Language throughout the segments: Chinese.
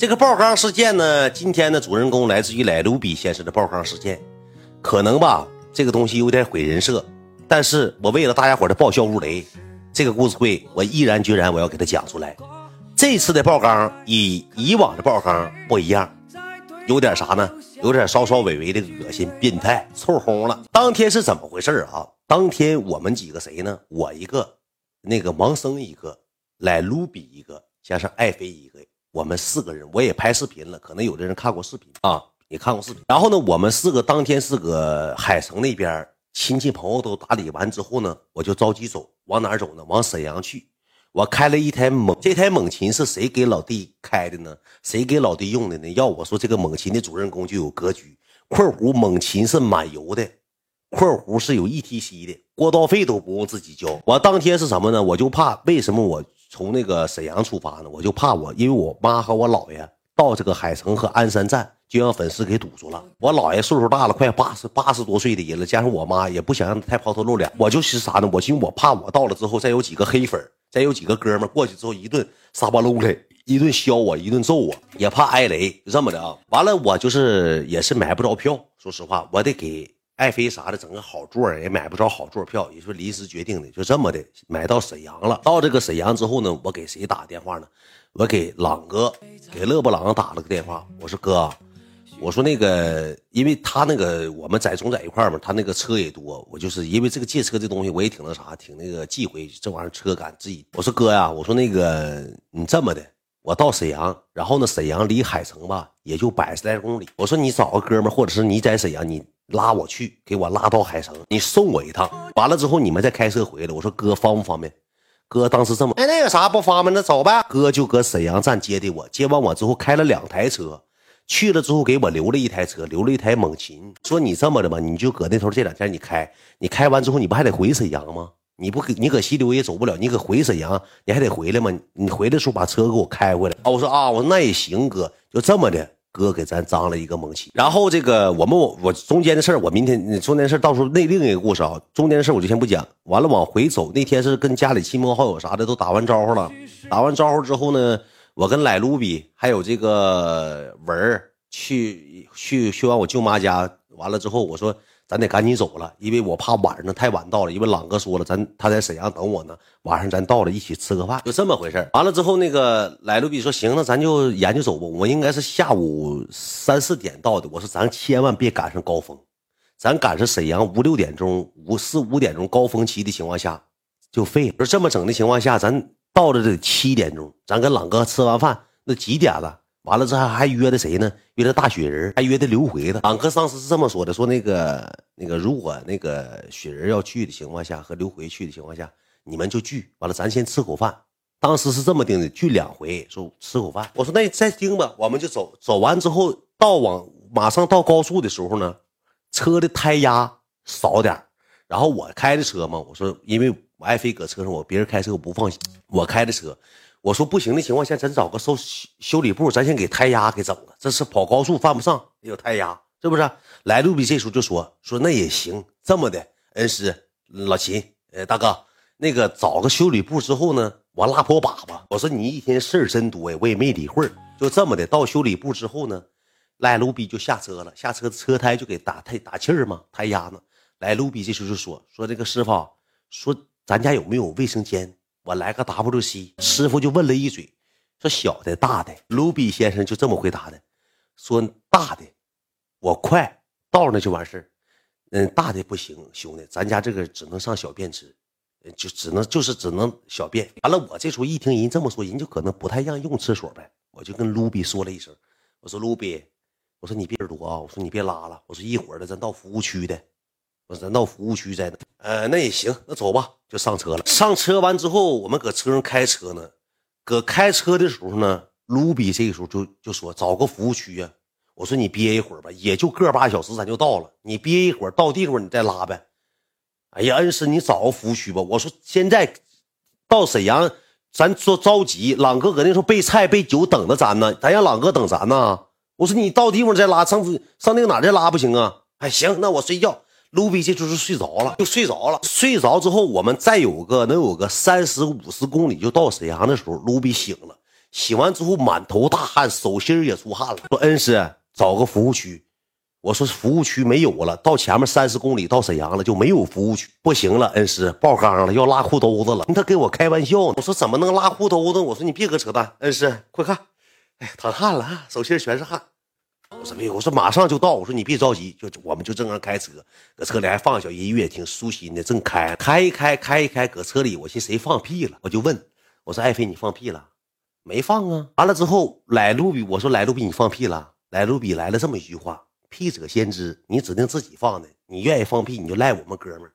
这个爆缸事件呢，今天的主人公来自于莱卢比先生的爆缸事件，可能吧，这个东西有点毁人设，但是我为了大家伙的爆笑如雷，这个故事会我毅然决然我要给他讲出来。这次的爆缸与以往的爆缸不一样，有点啥呢？有点稍稍微微的恶心、变态、臭烘了。当天是怎么回事啊？当天我们几个谁呢？我一个，那个王生一个，莱卢比一个，加上爱妃一个。我们四个人，我也拍视频了，可能有的人看过视频啊，也看过视频。然后呢，我们四个当天是搁海城那边，亲戚朋友都打理完之后呢，我就着急走，往哪走呢？往沈阳去。我开了一台猛，这台猛禽是谁给老弟开的呢？谁给老弟用的呢？要我说，这个猛禽的主人公就有格局。括弧猛禽是满油的，括弧是有 ETC 的，过道费都不用自己交。我当天是什么呢？我就怕，为什么我？从那个沈阳出发呢，我就怕我，因为我妈和我姥爷到这个海城和鞍山站，就让粉丝给堵住了。我姥爷岁数大了，快八十八十多岁的人了，加上我妈也不想让他太抛头露脸。我就是啥呢？我寻思我怕我到了之后，再有几个黑粉，再有几个哥们过去之后一顿撒巴搂的，一顿削我，一顿揍我，也怕挨雷，就这么的啊。完了，我就是也是买不着票，说实话，我得给。爱妃啥的，整个好座也买不着好座票，也是临时决定的，就这么的买到沈阳了。到这个沈阳之后呢，我给谁打电话呢？我给朗哥，给勒布朗打了个电话。我说哥，我说那个，因为他那个我们在总在一块嘛，他那个车也多，我就是因为这个借车这东西，我也挺那啥，挺那个忌讳这玩意儿车赶自己。我说哥呀，我说那个你这么的，我到沈阳，然后呢，沈阳离海城吧也就百十来公里。我说你找个哥们，或者是你在沈阳你。拉我去，给我拉到海城，你送我一趟，完了之后你们再开车回来。我说哥方不方便？哥当时这么，哎，那个啥不方便，那走呗。哥就搁沈阳站接的我，接完我之后开了两台车，去了之后给我留了一台车，留了一台猛禽。说你这么的吧，你就搁那头这两天你开，你开完之后你不还得回沈阳吗？你不你搁西流也走不了，你搁回沈阳你还得回来吗？你回来时候把车给我开回来。啊，我说啊，我说那也行，哥就这么的。哥给咱张了一个猛起，然后这个我们我我中间的事儿，我明天中间的事儿到时候内另一个故事啊，中间的事儿我就先不讲。完了往回走，那天是跟家里亲朋好友啥的都打完招呼了，打完招呼之后呢，我跟莱卢比还有这个文儿去去去完我舅妈家，完了之后我说。咱得赶紧走了，因为我怕晚上太晚到了。因为朗哥说了，咱他在沈阳等我呢，晚上咱到了一起吃个饭，就这么回事完了之后，那个来路比说：“行，那咱就研究走吧。”我应该是下午三四点到的。我说：“咱千万别赶上高峰，咱赶上沈阳五六点钟、五四五点钟高峰期的情况下就废了。说这么整的情况下，咱到了得七点钟，咱跟朗哥吃完饭，那几点了？”完了之后还约的谁呢？约的大雪人，还约的刘回呢。俺哥当时是这么说的：说那个那个，如果那个雪人要去的情况下，和刘回去的情况下，你们就聚。完了，咱先吃口饭。当时是这么定的，聚两回，说吃口饭。我说那你再盯吧，我们就走。走完之后，到往马上到高速的时候呢，车的胎压少点然后我开的车嘛，我说因为我爱飞搁车上，我别人开车我不放心，我开的车。我说不行的情况下，咱找个修修理部，咱先给胎压给整了。这是跑高速犯不上，有胎压，是不是？来路比这时候就说说那也行，这么的，恩师老秦，呃，大哥，那个找个修理部之后呢，我拉破粑粑。我说你一天事儿真多呀，我也没理会。就这么的，到修理部之后呢，来路比就下车了，下车车胎就给打胎打气儿嘛，胎压呢。来路比这时候就说说这个师傅，说咱家有没有卫生间？我来个 WC，师傅就问了一嘴，说小的、大的。卢比先生就这么回答的，说大的，我快到那就完事。嗯，大的不行，兄弟，咱家这个只能上小便池，就只能就是只能小便。完了，我这时候一听人这么说，人就可能不太让用厕所呗。我就跟卢比说了一声，我说卢比，我说你别耳朵啊，我说你别拉了，我说一会儿的咱到服务区的。我咱到服务区在呢，呃，那也行，那走吧，就上车了。上车完之后，我们搁车上开车呢。搁开车的时候呢，卢比这个时候就就说找个服务区呀。我说你憋一会儿吧，也就个把小时，咱就到了。你憋一会儿，到地方你再拉呗。哎呀，恩师，你找个服务区吧。我说现在到沈阳，咱说着急，朗哥搁那时候备菜备酒等着咱呢，咱让朗哥等咱呢。我说你到地方再拉，上上那个哪再拉不行啊？哎，行，那我睡觉。卢比这就是睡着了，就睡着了。睡着之后，我们再有个能有个三十五十公里就到沈阳的时候，卢比醒了。洗完之后满头大汗，手心也出汗了。说恩师找个服务区，我说服务区没有了，到前面三十公里到沈阳了就没有服务区，不行了，恩师爆缸了，要拉裤兜子了。他跟我开玩笑呢，我说怎么能拉裤兜子？我说你别搁扯淡，恩师快看，哎，淌汗了，手心全是汗。我说没有，我说马上就到。我说你别着急，就我们就正常开车，搁车里还放小音乐，挺舒心的。正开开一开开一开，搁车里，我寻谁放屁了？我就问，我说爱妃你放屁了？没放啊。完了之后，来卢比，我说来卢比你放屁了？来卢比来了这么一句话：屁者先知，你指定自己放的，你愿意放屁你就赖我们哥们儿。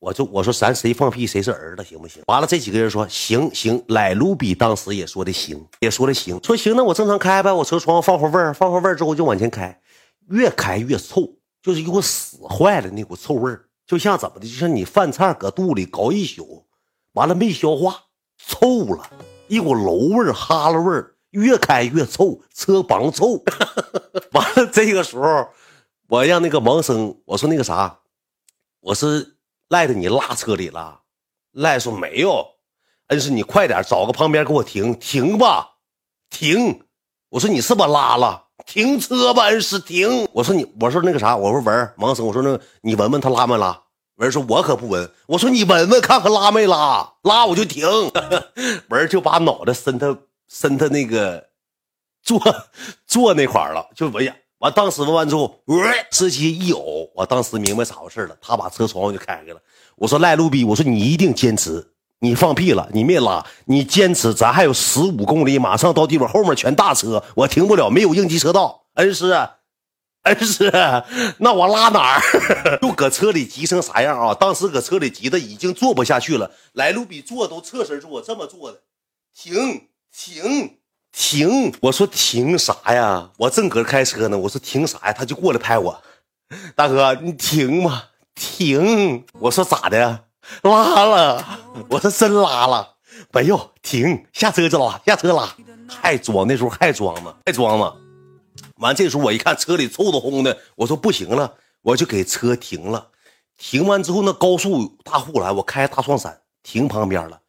我就我说咱谁放屁谁是儿子行不行？完了这几个人说行行，莱卢比当时也说的行，也说的行，说行那我正常开呗，我车窗放会味儿，放会味儿之后就往前开，越开越臭，就是一股死坏了那股臭味儿，就像怎么的，就像你饭菜搁肚里搞一宿，完了没消化，臭了一股楼味儿、哈喇味儿，越开越臭，车帮臭。完了这个时候，我让那个王生我说那个啥，我是。赖在你拉车里了，赖说没有，恩师你快点找个旁边给我停停吧，停！我说你是不是拉了？停车吧，恩师停！我说你，我说那个啥，我说文王生，我说那你闻闻他拉没拉？文说我可不闻，我说你闻闻看看拉没拉？拉我就停。文就把脑袋伸他伸他那个坐坐那块了，就闻呀。完，当时问完之后，司机一呕，我当时明白咋回事了。他把车窗户就开开了。我说赖路比，我说你一定坚持，你放屁了，你没拉，你坚持，咱还有十五公里，马上到地方，后面全大车，我停不了，没有应急车道。恩师，恩师，那我拉哪儿？就搁车里急成啥样啊？当时搁车里急的已经坐不下去了。来路比坐都侧身坐，这么坐的，停停。停！我说停啥呀？我正搁这开车呢。我说停啥呀？他就过来拍我，大哥，你停嘛，停！我说咋的？拉了？我说真拉了？没有，停，下车就拉，下车拉，还装，那时候还装呢，还装呢。完，这时候我一看车里臭的烘的，我说不行了，我就给车停了。停完之后，那高速大护栏，我开大双闪停旁边了。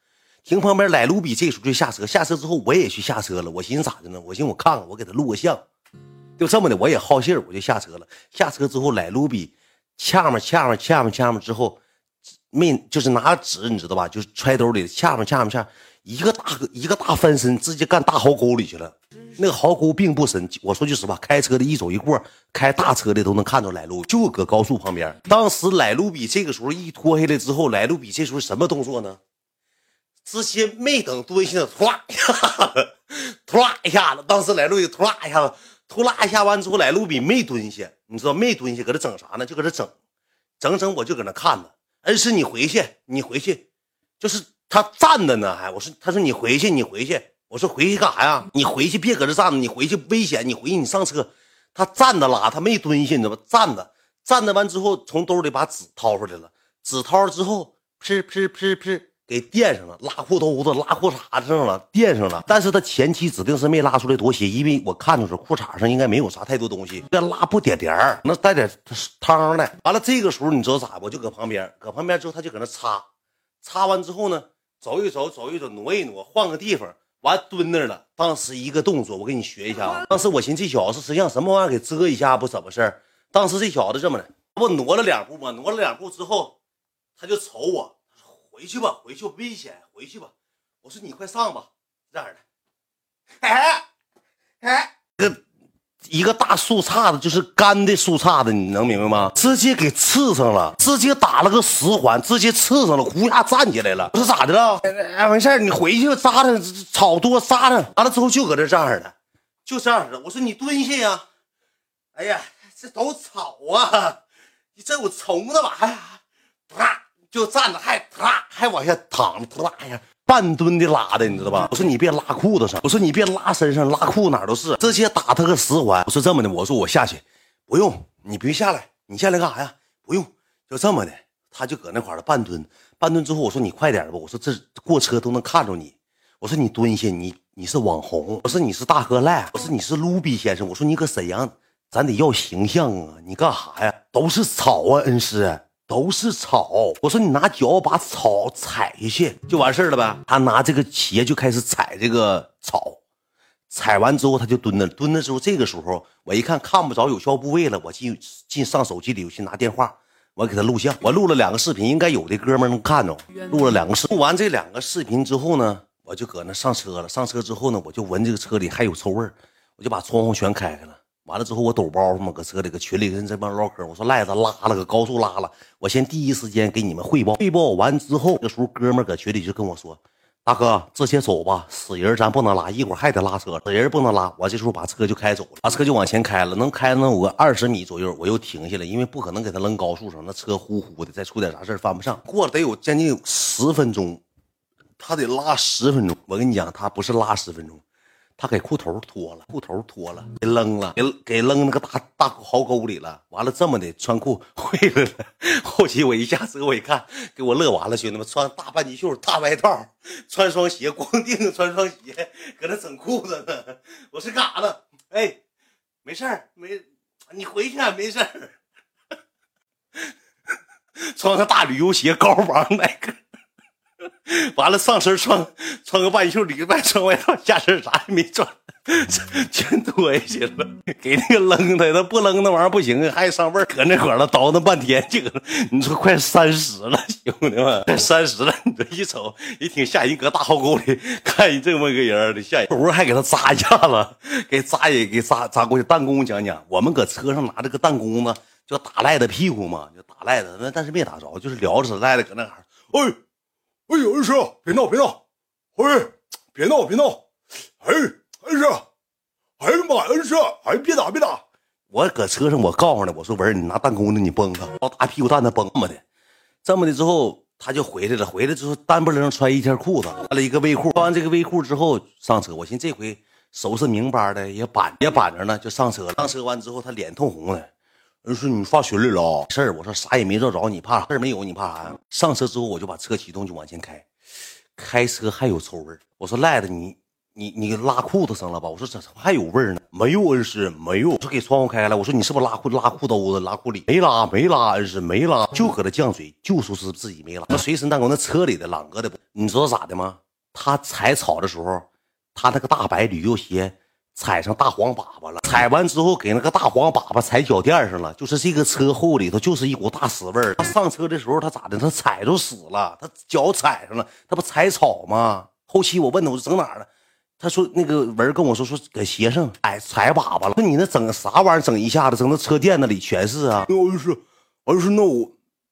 停旁边，莱卢比这时候就下车。下车之后，我也去下车了。我寻思咋的呢？我寻思我看看，我给他录个像。就这么的，我也好信儿，我就下车了。下车之后，莱卢比掐嘛掐嘛掐嘛掐嘛之后，没就是拿纸，你知道吧？就是揣兜里掐嘛掐嘛掐，一个大一个大翻身，直接干大壕沟里去了。那个壕沟并不深。我说句实话，开车的一走一过，开大车的都能看着莱路，就搁高速旁边。当时莱卢比这个时候一脱下来之后，莱卢比这时候什么动作呢？直接没等蹲下，突啦一下子，突 一下子，当时来路比突啦一下子，突啦一下完之后，来路比没蹲下，你知道没蹲下，搁这整啥呢？就搁这整，整整，我就搁那看着。恩师，你回去，你回去，就是他站着呢，还我说，他说你回去，你回去，我说回去干啥呀？你回去别搁这站着，你回去危险，你回去你上车。他站着拉，他没蹲下，你知道吧？站着，站着完之后，从兜里把纸掏出来了，纸掏了之后，噗噗噗噗。给垫上了，拉裤兜子、拉裤衩子上了，垫上了。但是他前期指定是没拉出来多些，因为我看着是裤衩上应该没有啥太多东西，这拉不点点儿，那带点汤的。完了，这个时候你知道咋？我就搁旁边，搁旁边之后他就搁那擦，擦完之后呢，走一走，走一走，挪一挪，换个地方，完蹲那了。当时一个动作，我给你学一下啊。当时我寻思这小子是实际上什么玩意儿给遮一下不怎么事儿。当时这小子这么的，不挪了两步吗？挪了两步之后，他就瞅我。回去吧，回去危险，回去吧。我说你快上吧，这样的。哎哎，个一个大树杈子，就是干的树杈子，你能明白吗？直接给刺上了，直接打了个十环，直接刺上了，呼下站起来了。我说咋的了？哎，没事你回去扎上草多扎上。完了之后就搁这这样的，就这样的。我说你蹲下呀。哎呀，这都草啊，你这有虫子吧？哎呀，啪。就站着还啪还往下躺着，啪呀，半蹲的拉的，你知道吧？我说你别拉裤子上，我说你别拉身上，拉裤哪都是，直接打他个十环。我说这么的，我说我下去，不用，你别下来，你下来干啥呀？不用，就这么的，他就搁那块了半蹲，半蹲之后，我说你快点吧，我说这过车都能看着你，我说你蹲下，你你是网红，我说你是大哥赖，我说你是卢比先生，我说你搁沈阳，咱得要形象啊，你干啥呀？都是草啊，恩师。都是草。我说你拿脚把草踩下去就完事儿了呗。他拿这个鞋就开始踩这个草，踩完之后他就蹲那，蹲那之后这个时候我一看看不着有效部位了，我进进上手机里我去拿电话，我给他录像，我录了两个视频，应该有的哥们能看着。录了两个视，录完这两个视频之后呢，我就搁那上车了。上车之后呢，我就闻这个车里还有臭味儿，我就把窗户全开开了。完了之后，我抖包袱嘛，搁车里，搁群里跟这帮唠嗑。我说赖子拉了，搁高速拉了。我先第一时间给你们汇报。汇报完之后，这时候哥们搁群里就跟我说：“大哥，直接走吧，死人咱不能拉，一会儿还得拉车，死人不能拉。”我这时候把车就开走了，把车就往前开了，能开能有个二十米左右，我又停下来，因为不可能给他扔高速上，那车呼呼的，再出点啥事翻不上。过了得有将近十分钟，他得拉十分钟。我跟你讲，他不是拉十分钟。他给裤头脱了，裤头脱了，给扔了，给给扔那个大大壕沟里了。完了这么的穿裤回来了。后期我一下车我一看，给我乐完了，兄弟们穿大半截袖、大外套，穿双鞋，光腚穿双鞋，搁那整裤子呢。我是干啥呢？哎，没事儿，没，你回去没事儿。穿个大旅游鞋，高帮耐克。完了，上身穿穿个半袖里外穿外套，下身啥也没穿，全脱下去了。给那个扔的，他不扔那玩意儿不行，还上味儿。搁那块了叨叨半天，就你说快三十了，兄弟们，快三十了。你这一瞅，一挺吓人，搁大壕沟里看一这么个人的吓人。不还给他扎一下子，给扎也给扎扎过去。弹弓讲讲，我们搁车上拿这个弹弓子，就打赖子屁股嘛，就打赖子。那但是没打着，就是撩着赖子搁那哈，哎。哎呦，恩师，别闹，别闹！哎，别闹，别闹！哎，恩师，哎呀妈呀，恩师，哎，别打，别打！我搁车上，我告诉他，我说文你拿弹弓子，你崩他，拿大屁股蛋子崩这么的，这么的之后，他就回来了。回来之后，单不楞穿一条裤子，穿了一个卫裤。穿完这个卫裤之后上车，我寻思这回收拾明白的，也板也板着呢，就上车了。上车完之后，他脸通红了。人说你发群里了事儿，我说啥也没着着，你怕事儿没有？你怕啥呀？上车之后我就把车启动，就往前开。开车还有臭味儿，我说赖子你你你拉裤子上了吧？我说怎么还有味儿呢？没有，恩师没有。我说给窗户开了，我说你是不是拉裤拉裤兜子拉裤里？没拉没拉，恩师没拉，就搁那犟嘴，就说是自己没拉。那随身弹弓那车里的朗哥的，你知道咋的吗？他踩草的时候，他那个大白旅游鞋。踩上大黄粑粑了，踩完之后给那个大黄粑粑踩脚垫上了，就是这个车后里头就是一股大屎味儿。他上车的时候他咋的？他踩着屎了，他脚踩上了，他不踩草吗？后期我问他，我说整哪了？他说那个文跟我说说搁鞋上踩踩粑粑了。那你那整啥玩意儿？整一下子整到车垫子里全是啊！那我就是，我就是那我，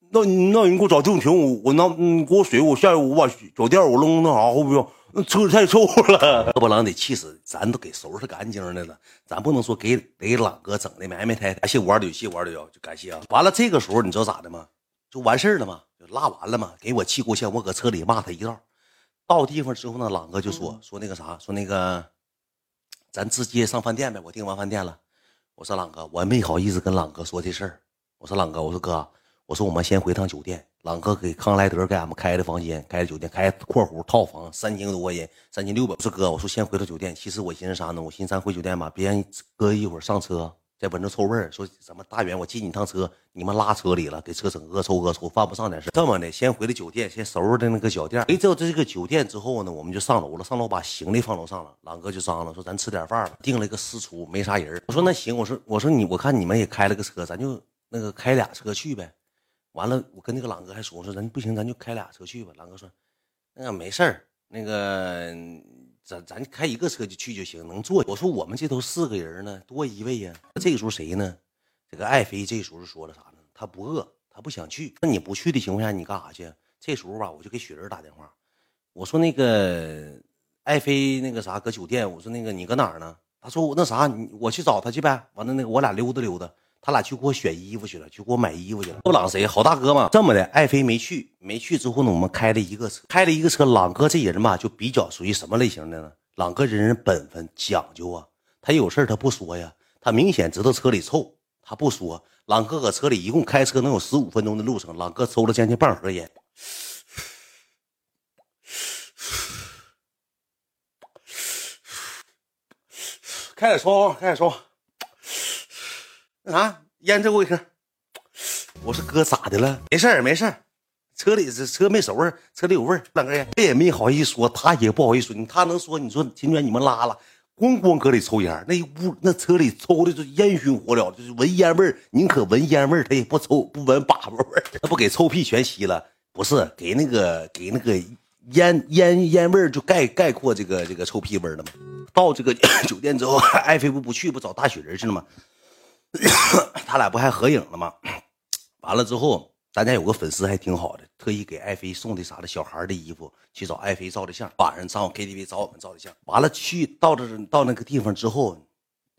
那那你给我找郑婷，我我拿你给我水，我下去我把脚垫我扔那啥后边。那车太臭了，要不然得气死。咱都给收拾干净的了，咱不能说给给朗哥整的埋埋汰汰。感谢五二六，谢五二六，就感谢啊。完了，这个时候你知道咋的吗？就完事儿了吗？就拉完了吗？给我气够呛，我搁车里骂他一道。到地方之后呢，朗哥就说说那个啥，说那个咱直接上饭店呗。我订完饭店了，我说朗哥，我没好意思跟朗哥说这事儿。我说朗哥，我说哥，我说我们先回趟酒店。朗哥给康莱德给俺们开的房间，开的酒店，开括弧套房，三千多块钱，三千六百。我说哥，我说先回到酒店。其实我寻思啥呢？我寻思咱回酒店吧，别让哥一会儿上车再闻着臭味儿。说什么大远我接你趟车，你们拉车里了，给车整恶臭恶臭，犯不上点事。这么的，先回到酒店，先收拾的那个脚垫。回到这个酒店之后呢，我们就上楼了。上楼把行李放楼上了。朗哥就张罗说咱吃点饭吧，订了一个私厨，没啥人。我说那行，我说我说你，我看你们也开了个车，咱就那个开俩车去呗。完了，我跟那个朗哥还说，我说咱不行，咱就开俩车去吧。朗哥说，那个没事儿，那个咱咱开一个车就去就行，能坐。我说我们这头四个人呢，多一位呀。这个时候谁呢？这个爱妃这时候说了啥呢？他不饿，他不想去。那你不去的情况下，你干啥去？这时候吧，我就给雪人打电话，我说那个爱妃那个啥搁酒店，我说那个你搁哪儿呢？他说我那啥，我去找他去呗。完了那个我俩溜达溜达。他俩去给我选衣服去了，去给我买衣服去了。不朗谁好大哥嘛？这么的，爱妃没去，没去之后呢，我们开了一个车，开了一个车。朗哥这人吧，就比较属于什么类型的呢？朗哥这人本分讲究啊，他有事他不说呀，他明显知道车里臭，他不说。朗哥搁车里一共开车能有十五分钟的路程，朗哥抽了将近半盒烟，开点窗，开点窗。那啥，烟这给我一根。我说哥咋的了？没事儿没事儿，车里这车没熟味儿，车里有味儿。两个人他也没好意思说，他也不好意思说，他能说你说秦娟你们拉了，咣咣搁里抽烟，那屋那车里抽的就烟熏火燎，就是闻烟味儿，宁可闻烟味儿，他也不抽不闻粑粑味儿，那不给臭屁全吸了？不是给那个给那个烟烟烟味儿就概概括这个这个臭屁味儿了吗？到这个 酒店之后，爱妃不不去不找大雪人去了吗？他俩不还合影了吗？完了之后，咱家有个粉丝还挺好的，特意给爱妃送的啥的小孩的衣服，去找爱妃照的相。晚上上 KTV 找我们照的相。完了去到这到那个地方之后，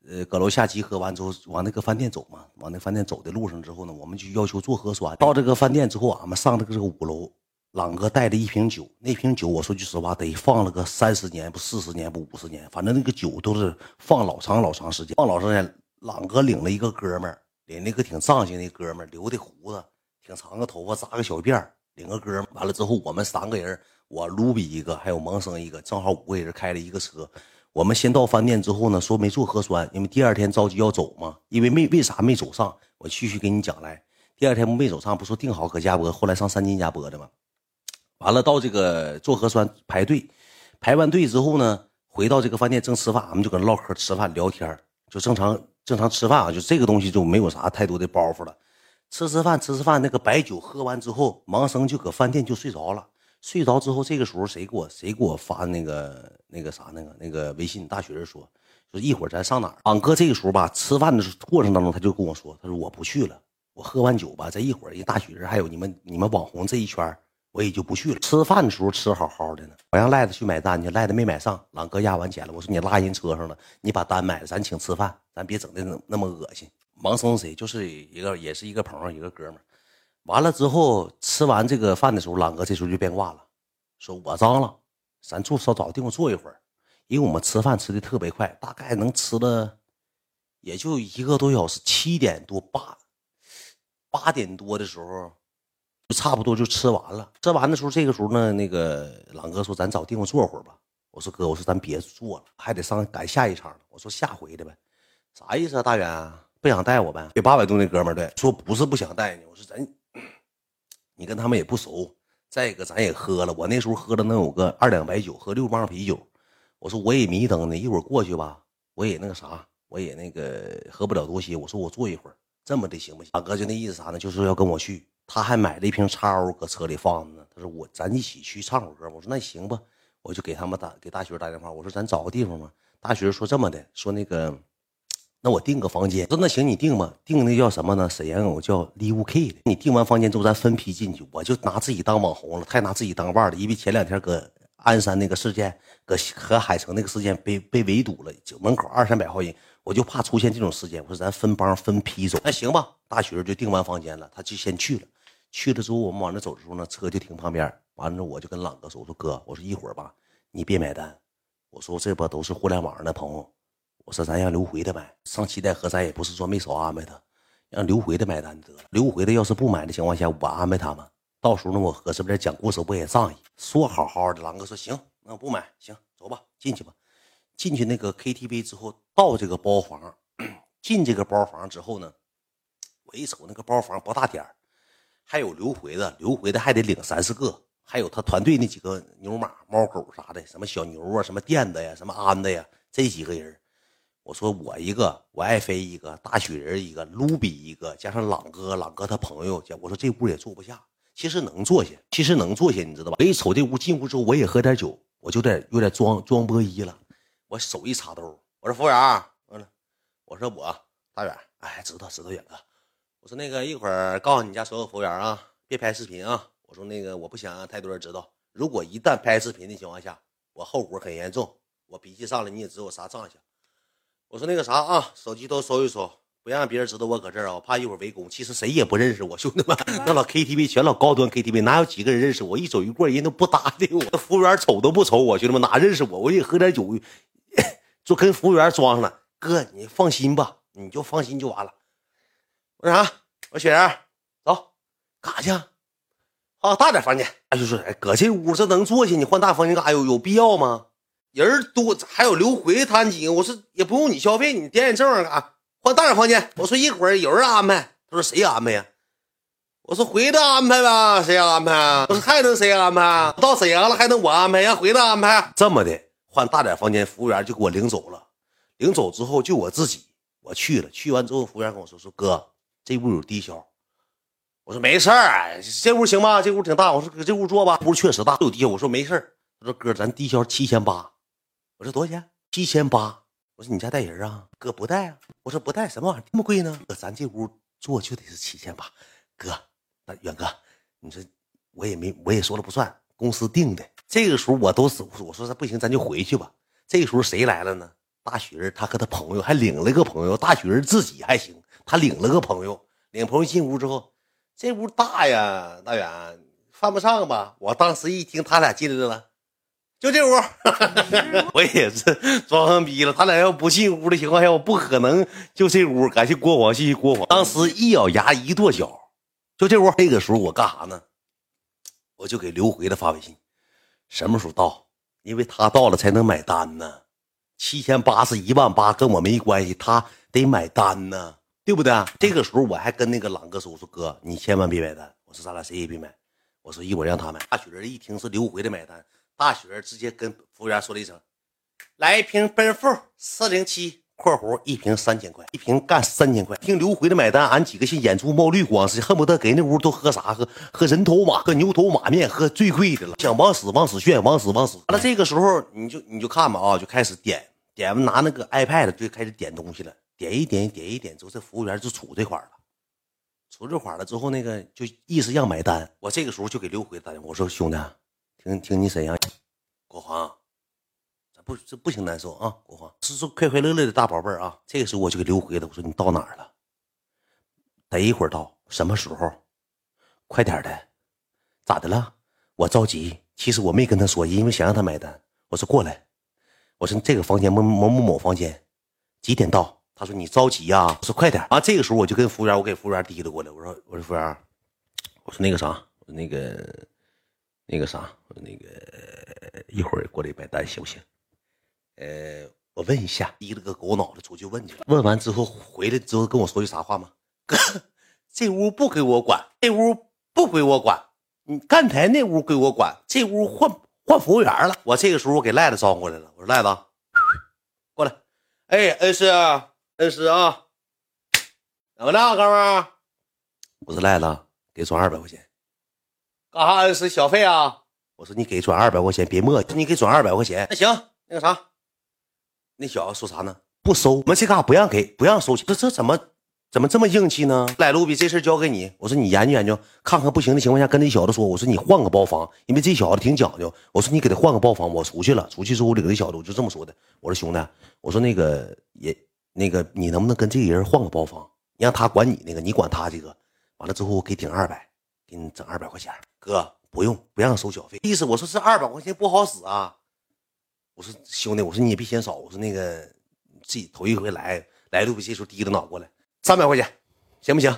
呃，搁楼下集合完之后，往那个饭店走嘛。往那饭店走的路上之后呢，我们就要求做核酸。到这个饭店之后，俺们上这个这个五楼，朗哥带了一瓶酒。那瓶酒我说句实话，得放了个三十年不四十年不五十年，反正那个酒都是放老长老长时间，放老长时间。朗哥领了一个哥们儿，领那个挺仗劲的哥们儿，留的胡子，挺长个头发，扎个小辫儿，领个哥们儿。完了之后，我们三个人，我卢比一个，还有萌生一个，正好五个人开了一个车。我们先到饭店之后呢，说没做核酸，因为第二天着急要走嘛。因为没为啥没走上？我继续给你讲来。第二天没走上，不说定好搁家播，后来上三金家播的嘛？完了到这个做核酸排队，排完队之后呢，回到这个饭店正吃饭，俺们就搁那唠嗑吃饭聊天就正常。正常吃饭啊，就这个东西就没有啥太多的包袱了。吃吃饭，吃吃饭，那个白酒喝完之后，盲僧就搁饭店就睡着了。睡着之后，这个时候谁给我谁给我发那个那个啥那个那个微信？大学人说说一会儿咱上哪儿？俺哥这个时候吧，吃饭的过程当中他就跟我说，他说我不去了，我喝完酒吧，这一会儿一大学人还有你们你们网红这一圈我也就不去了。吃饭的时候吃好好的呢，我让赖子去买单去，赖子没买上。朗哥压完钱了，我说你拉人车上了，你把单买了，咱请吃饭，咱别整的那那么恶心。盲生谁就是一个也是一个朋友，一个哥们。完了之后吃完这个饭的时候，朗哥这时候就变卦了，说我脏了，咱坐稍找个地方坐一会儿，因为我们吃饭吃的特别快，大概能吃了也就一个多小时，七点多八八点多的时候。就差不多就吃完了，吃完的时候，这个时候呢，那个朗哥说：“咱找地方坐会儿吧。”我说：“哥，我说咱别坐了，还得上赶下一场呢。”我说：“下回的呗，啥意思啊？大远不想带我呗？给八百度那哥们儿对说不是不想带你，我说咱 你跟他们也不熟，再一个咱也喝了，我那时候喝了能有个二两白酒，喝六磅啤酒。我说我也迷瞪呢，一会儿过去吧，我也那个啥，我也那个喝不了多些。我说我坐一会儿，这么的行不行？大哥就那意思啥呢？就是要跟我去。他还买了一瓶叉 O 搁车里放着呢。他说：“我咱一起去唱会歌。”我说：“那行吧。”我就给他们打给大学打电话。我说：“咱找个地方吧。”大学说：“这么的，说那个，那我订个房间。”说：“那行，你订吧。订那叫什么呢？沈阳有叫 Live K 的。你订完房间之后，咱分批进去。我就拿自己当网红了，太拿自己当腕儿了。因为前两天搁鞍山那个事件，搁和海城那个事件被被围堵了，就门口二三百号人，我就怕出现这种事件。我说咱分帮分批走。那行吧。大学就订完房间了，他就先去了。去了之后，我们往那走的时候呢，车就停旁边。完了，我就跟朗哥说：“我说哥，我说一会儿吧，你别买单。我说这不都是互联网上的朋友。我说咱让刘回的买。上七代河，咱也不是说没少安排他，让刘回的买单得了。刘回的要是不买的情况下，我安排他们。到时候呢，我合适边讲故事，我也仗义。说好好的，朗哥说行，那我不买，行，走吧，进去吧。进去那个 KTV 之后，到这个包房，进这个包房之后呢，我一瞅那个包房不大点儿。还有刘回的，刘回的还得领三四个，还有他团队那几个牛马、猫狗啥的，什么小牛啊，什么垫子呀，什么安子呀，这几个人。我说我一个，我爱妃一个，大雪人一个，卢比一个，加上朗哥，朗哥他朋友，我说这屋也坐不下，其实能坐下，其实能坐下，你知道吧？我一瞅这屋，进屋之后我也喝点酒，我就得有点装装波一了。我手一插兜，我说服务员，完了，我说我大远，哎，知道知道远哥。我说那个一会儿告诉你家所有服务员啊，别拍视频啊。我说那个我不想让太多人知道，如果一旦拍视频的情况下，我后果很严重，我脾气上来你也知道我啥长相。我说那个啥啊，手机都收一收，不让别人知道我搁这儿啊，我怕一会儿围攻。其实谁也不认识我，兄弟们，那老 KTV 全老高端 KTV，哪有几个人认识我？一走一过，人都不搭理我，那服务员瞅都不瞅我，兄弟们哪认识我？我也喝点酒，就跟服务员装上了。哥，你放心吧，你就放心就完了。我说啥？我说雪儿，走，干啥去？换大点房间。哎，就说，哎，搁这屋这能坐下？你换大房间干啥？有有必要吗？人多，还有刘回他几个。我说也不用你消费，你点点证干啥？换大点房间。我说一会儿有人安排。他说谁安排呀？我说回的安排吧，谁安排？我说还能谁安排？到沈阳了还能我安排？让回的安排。这么的，换大点房间，服务员就给我领走了。领走之后就我自己，我去了。去完之后，服务员跟我说：“说哥，这屋有低消。”我说：“没事儿，这屋行吗？这屋挺大。”我说：“搁这屋坐吧。屋确实大，有低消。”我说：“没事儿。”他说：“哥，咱低消七千八。”我说：“多少钱？七千八。”我说：“你家带人啊？”哥不带啊。我说：“不带，什么玩意儿这么贵呢？”哥，咱这屋坐就得是七千八。哥。远哥，你说我也没，我也说了不算，公司定的。这个时候我都是我说，不行，咱就回去吧。这个时候谁来了呢？大雪人，他和他朋友还领了一个朋友。大雪人自己还行，他领了个朋友，领朋友进屋之后，这屋大呀，大远犯不上吧？我当时一听他俩进来了，就这屋，我也是装逼了。他俩要不进屋的情况下，我不可能就这屋。感谢国皇，谢谢国皇。当时一咬牙，一跺脚。就这屋，那个时候我干啥呢？我就给刘回的发微信，什么时候到？因为他到了才能买单呢。七千八是一万八，跟我没关系，他得买单呢，对不对啊？这个时候我还跟那个朗哥说：“我说哥，你千万别买单。我说咱俩谁也别买。我说一会儿让他买。”大雪人一听是刘回的买单，大雪人直接跟服务员说了一声：“来一瓶奔富四零七。”括弧一瓶三千块，一瓶干三千块。听刘回的买单，俺几个是眼珠冒绿光，是恨不得给那屋都喝啥？喝喝人头马，喝牛头马面，喝最贵的了。想往死往死炫，往死往死。完了，这个时候你就你就看吧啊，就开始点点拿那个 iPad 就开始点东西了，点一点点一点之后，这服务员就杵这块了，杵这块了之后，那个就意思让买单。我这个时候就给刘辉打电话，我说兄弟，听听你沈阳国华。不，这不行，难受啊！国华是说快快乐乐的大宝贝儿啊。这个时候我就给刘辉了，我说你到哪儿了？得一会儿到，什么时候？快点的，咋的了？我着急。其实我没跟他说，因为想让他买单。我说过来，我说这个房间某某某某房间，几点到？他说你着急呀。我说快点啊！这个时候我就跟服务员，我给服务员提溜过来，我说我说服务员，我说那个啥，那个那个啥，那个一会儿过来买单行不行？呃，我问一下，提了个狗脑子出去问去了。问完之后回来之后跟我说句啥话吗？哥，这屋不归我管，这屋不归我管。你刚才那屋归我管，这屋换换服务员了。我这个时候我给赖子招过来了，我说赖子，过来。哎，恩师，恩师啊，怎么的，哥们儿？我说赖子，给转二百块钱。干啥？恩师小费啊？我说你给转二百块钱，别磨叽，你给转二百块钱。那行，那个啥。那小子说啥呢？不收，我们这嘎不让给，不让收钱。这这怎么怎么这么硬气呢？赖，卢比，这事交给你。我说你研究研究，看看不行的情况下，跟那小子说，我说你换个包房，因为这小子挺讲究。我说你给他换个包房，我出去了。出去之后，我领这小子，我就这么说的。我说兄弟，我说那个也那个，你能不能跟这个人换个包房？你让他管你那个，你管他这个。完了之后，我给顶二百，给你整二百块钱。哥，不用，不让收小费。意思我说这二百块钱不好使啊。我说兄弟，我说你也别嫌少。我说那个自己头一回来，来路不这时候低着脑过来，三百块钱，行不行？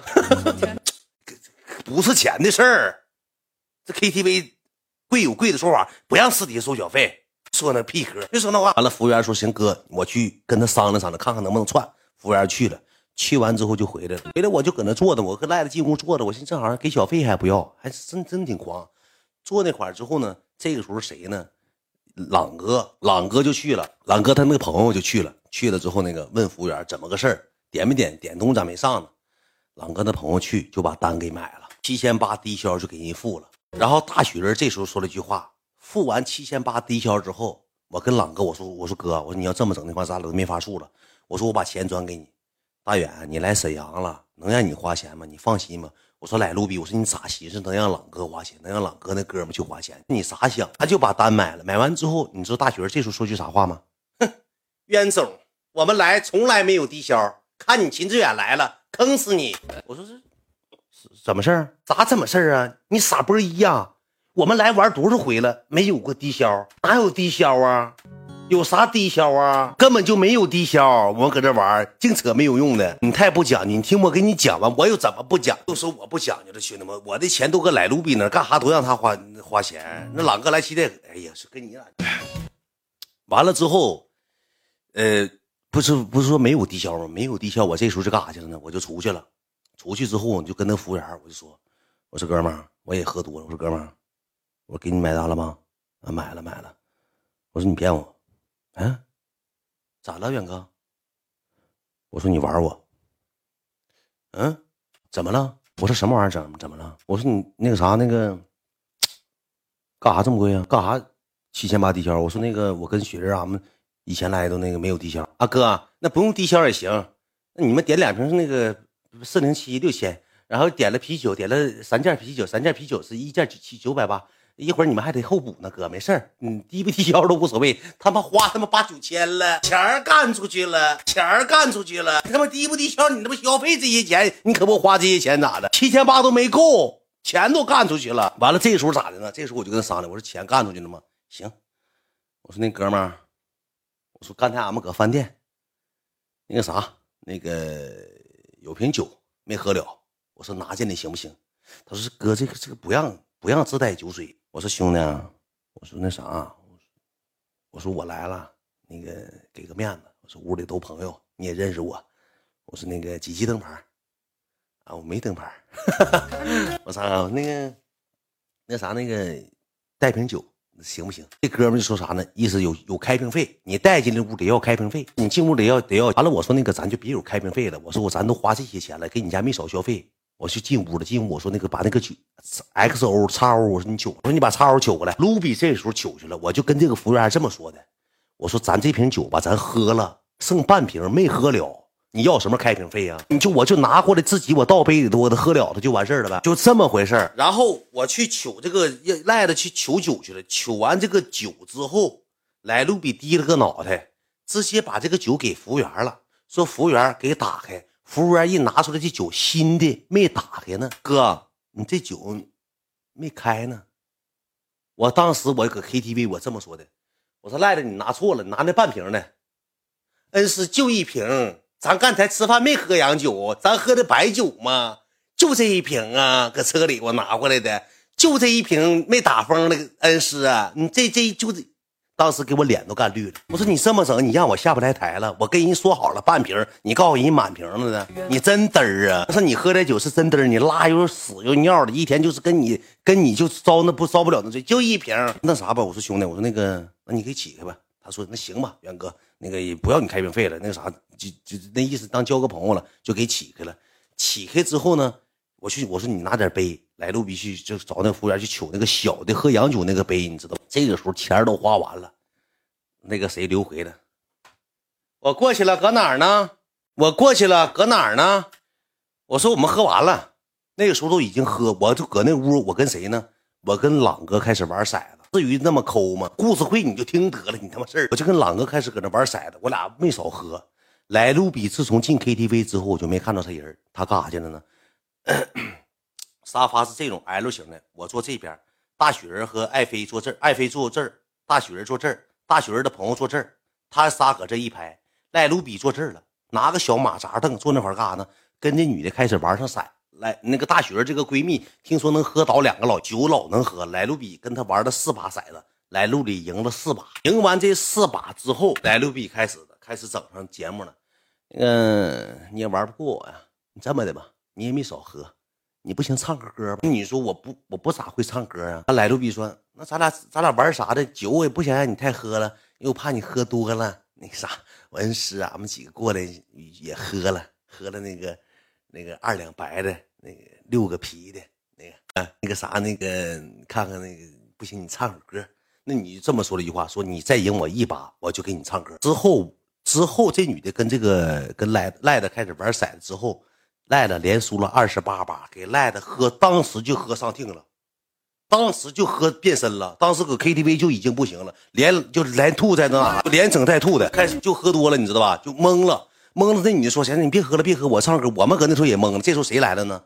不是钱的事儿，这 KTV 贵有贵的说法，不让私底下收小费。说那屁嗑，别说那话。完了，服务员说行哥，我去跟他商量商量，看看能不能串。服务员去了，去完之后就回来了。回来我就搁那坐着，我和赖子进屋坐着。我寻思正好给小费还不要，还真真挺狂。坐那块儿之后呢，这个时候谁呢？朗哥，朗哥就去了。朗哥他那个朋友就去了。去了之后，那个问服务员怎么个事儿，点没点？点东西咋没上呢？朗哥那朋友去就把单给买了，七千八低消就给人付了。然后大雪人这时候说了一句话：付完七千八低消之后，我跟朗哥我说我说哥，我说你要这么整的话，咱俩都没法处了。我说我把钱转给你，大远，你来沈阳了，能让你花钱吗？你放心吧。我说来路比，我说你咋寻思能让朗哥花钱，能让朗哥那哥们去花钱？你咋想？他就把单买了，买完之后，你知道大学这时候说句啥话吗？哼，冤种！我们来从来没有低消，看你秦志远来了，坑死你！我说这怎么事儿？咋怎么事儿啊？你傻波一呀，我们来玩多少回了，没有过低消，哪有低消啊？有啥低消啊？根本就没有低消，我们搁这玩净扯没有用的。你太不讲究，你听我给你讲吧，我又怎么不讲？又说我不讲究了，兄弟们，我的钱都搁来卢比那，干啥都让他花花钱。那朗哥来期待，哎呀，是跟你俩。完了之后，呃，不是不是说没有低消吗？没有低消，我这时候是干啥去了呢？我就出去了。出去之后，我就跟那服务员，我就说，我说哥们儿，我也喝多了。我说哥们儿，我给你买单了吗？啊，买了买了。我说你骗我，嗯，咋了，远哥？我说你玩我，嗯，怎么了？我说什么玩意儿？怎怎么了？我说你那个啥那个，干啥这么贵啊？干啥七千八低消？我说那个我跟雪人俺们以前来的那个没有低消啊，哥，那不用低消也行。那你们点两瓶那个四零七六千。然后点了啤酒，点了三件啤酒，三件啤酒是一件七九百八，一会儿你们还得后补呢，哥，没事儿，嗯，低不低消都无所谓。他妈花他妈八九千了，钱儿干出去了，钱儿干出去了，他妈低不低消？你他妈消费这些钱，你可不花这些钱咋的？七千八都没够，钱都干出去了。完了，这时候咋的呢？这时候我就跟他商量，我说钱干出去了吗？行，我说那哥们儿，我说刚才俺们搁饭店，那个啥，那个有瓶酒没喝了。我说拿进来行不行？他说哥，这个这个不让不让自带酒水。我说兄弟，我说那啥，我说我来了，那个给个面子。我说屋里都朋友，你也认识我。我说那个几级灯牌啊？我没灯牌。我操，那个那啥那个带瓶酒行不行？这哥们就说啥呢？意思有有开瓶费，你带进这屋得要开瓶费，你进屋得要得要。完了，我说那个咱就别有开瓶费了。我说我咱都花这些钱了，给你家没少消费。我去进屋了，进屋我说那个把那个酒，X O 叉 O，我说你取，我说你把叉 O 取过来。卢比这时候取去了，我就跟这个服务员这么说的，我说咱这瓶酒吧，咱喝了，剩半瓶没喝了，你要什么开瓶费呀？你就我就拿过来自己我倒杯里头，我都喝了，它就完事儿了呗，就这么回事儿。然后我去取这个赖子去取酒去了，取完这个酒之后，来卢比低了个脑袋，直接把这个酒给服务员了，说服务员给打开。服务员一拿出来，这酒新的没打开呢，哥，你这酒没开呢。我当时我搁 KTV，我这么说的，我说赖子，你拿错了，拿那半瓶的。恩师就一瓶，咱刚才吃饭没喝洋酒，咱喝的白酒嘛，就这一瓶啊，搁车里我拿过来的，就这一瓶没打封的。恩师啊，你这这就这。当时给我脸都干绿了。我说你这么整，你让我下不来台了。我跟人说好了半瓶，你告诉人满瓶了呢，你真嘚儿啊！我说你喝点酒是真嘚儿，你拉又屎又尿的，一天就是跟你跟你就遭那不遭不了那罪，就一瓶那啥吧。我说兄弟，我说那个，那你给起开吧。他说那行吧，元哥，那个也不要你开瓶费了，那个啥就就那意思当交个朋友了，就给起开了。起开之后呢，我去我说你拿点杯来，路必须就找那服务员去取那个小的喝洋酒那个杯，你知道吗？这个时候钱都花完了。那个谁刘回的，我过去了，搁哪儿呢？我过去了，搁哪儿呢？我说我们喝完了，那个时候都已经喝，我就搁那屋，我跟谁呢？我跟朗哥开始玩骰子。至于那么抠吗？故事会你就听得了，你他妈事儿，我就跟朗哥开始搁那玩骰子，我俩没少喝。来路比自从进 KTV 之后，我就没看到他人，他干啥去了呢？沙发是这种 L 型的，我坐这边，大雪人和爱妃坐这儿，爱妃坐这儿，大雪人坐这儿。大雪人的朋友坐这儿，他仨搁这一排，赖卢比坐这儿了，拿个小马扎凳坐那块干啥呢？跟这女的开始玩上骰。来，那个大雪人这个闺蜜听说能喝倒两个老酒，老能喝。来卢比跟他玩了四把骰子，来路里赢了四把。赢完这四把之后，来卢比开始开始整上节目了。嗯，你也玩不过我呀？你这么的吧，你也没少喝，你不行唱个歌吧？你说我不我不咋会唱歌啊？他来路比说。那咱俩咱俩玩啥的酒，我也不想让你太喝了，因为我怕你喝多了。那啥，我恩师，俺们几个过来也喝了，喝了那个那个二两白的，那个六个啤的，那个啊，那个啥，那个看看那个不行，你唱首歌。那你这么说了一句话，说你再赢我一把，我就给你唱歌。之后之后，这女的跟这个跟赖赖的开始玩骰子之后，赖的连输了二十八把，给赖的喝，当时就喝上听了。当时就喝变身了，当时搁 KTV 就已经不行了，连就连吐在那，连整带吐的，开始就喝多了，你知道吧？就懵了，懵了。那女的说：“行，你别喝了，别喝，我唱歌。”我们搁那时候也懵了。这时候谁来了呢？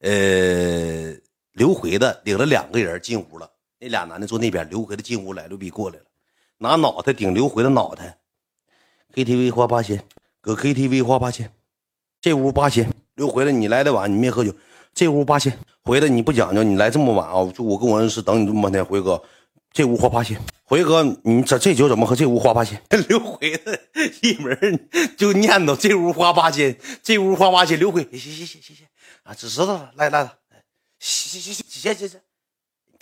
呃，刘回的领了两个人进屋了，那俩男的坐那边，刘回的进屋来，刘比过来了，拿脑袋顶刘回的脑袋。KTV 花八千，搁 KTV 花八千，这屋八千。刘回来，你来的晚，你没喝酒。这屋八千，回来你不讲究，你来这么晚啊？就我跟我恩师等你这么半天，回哥，这屋花八千，回哥，你这这酒怎么喝？这屋花八千，刘回子一门就念叨这屋花八千，这屋花八千，刘回，行行行行行啊，只知道了，来来了，行行行行行行，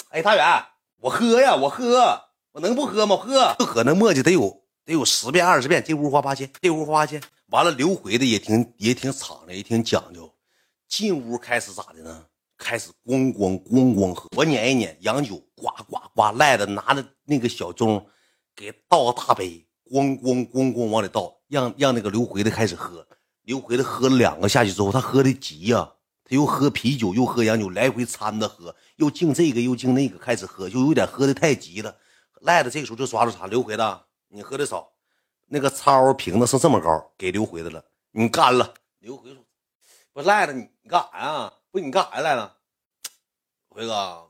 哎，大远，我喝呀，我喝，我能不喝吗？喝，喝那磨叽得有得有十遍二十遍。这屋花八千，这屋花八千。完了，刘回的也挺也挺敞亮，也挺讲究。进屋开始咋的呢？开始咣咣咣咣喝。我撵一撵洋酒，呱呱呱，赖的拿着那个小盅，给倒大杯，咣咣咣咣往里倒，让让那个刘回的开始喝。刘回的喝了两个下去之后，他喝的急呀，他又喝啤酒，又喝洋酒，来回掺着喝，又敬这个又敬那个，开始喝，就有点喝的太急了。赖的这个时候就抓住啥？刘回的，你喝的少，那个槽瓶子是这么高，给刘回的了，你干了。刘回说：“不赖了，你你干啥呀？不你干啥来了？回哥，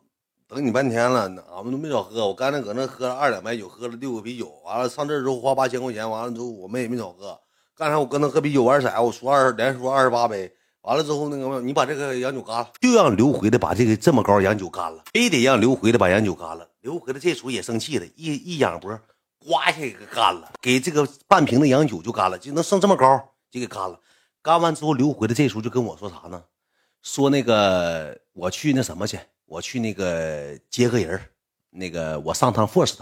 等你半天了，俺们都没少喝。我刚才搁那喝了二两白酒，喝了六个啤酒，完了上这之后花八千块钱，完了之后我们也没少喝。刚才我跟他喝啤酒玩色，我输二连输二十八杯，完了之后那个你把这个洋酒干了，就让刘回的把这个这么高洋酒干了，非得让刘回的把洋酒干了。刘回的这时候也生气了，一一仰脖，刮一下给干了，给这个半瓶的洋酒就干了，就能剩这么高就给干了。干完之后，刘回来这时候就跟我说啥呢？说那个我去那什么去，我去那个接个人那个我上趟 First，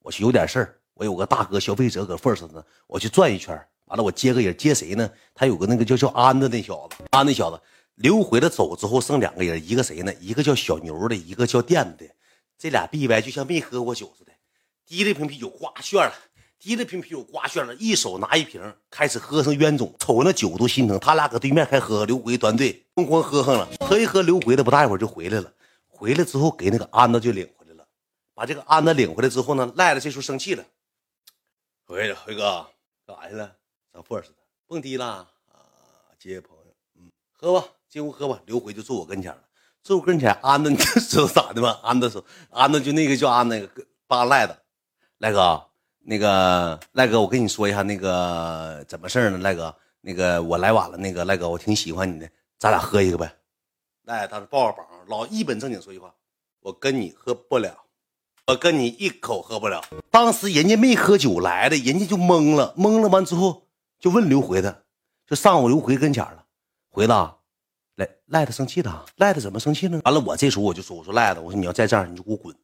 我去有点事儿，我有个大哥消费者搁 First 呢，我去转一圈。完了，我接个人，接谁呢？他有个那个叫叫安的那小子，安那小子刘回来走之后剩两个人，一个谁呢？一个叫小牛的，一个叫垫子的。这俩逼歪就像没喝过酒似的，提了瓶啤酒呱炫了，提了瓶啤酒刮炫了，一手拿一瓶开始喝成冤种，瞅那酒都心疼。他俩搁对面开喝，刘回端队疯狂喝上了，喝一喝刘回的不大一会儿就回来了，回来之后给那个安子就领回来了，把这个安子领回来之后呢，赖子这时候生气了，回来回哥干啥去了？上 first 蹦迪啦啊！接朋友，嗯，喝吧，进屋喝吧。刘回就坐我跟前了，坐我跟前。安子，你知道咋的吗？安子说，安子就那个叫安那个八赖子，赖哥，那个赖哥，我跟你说一下那个怎么事呢？赖哥，那个我来晚了，那个赖哥，我挺喜欢你的，咱俩喝一个呗。赖，当时抱着膀，老一本正经说句话，我跟你喝不了，我跟你一口喝不了。当时人家没喝酒来的，人家就懵了，懵了完之后。就问刘回他，就上我刘回跟前了。回子，赖赖子生气了，赖子怎么生气呢？完了，我这时候我就说：“我说赖子，我说你要再这样，你就给我滚。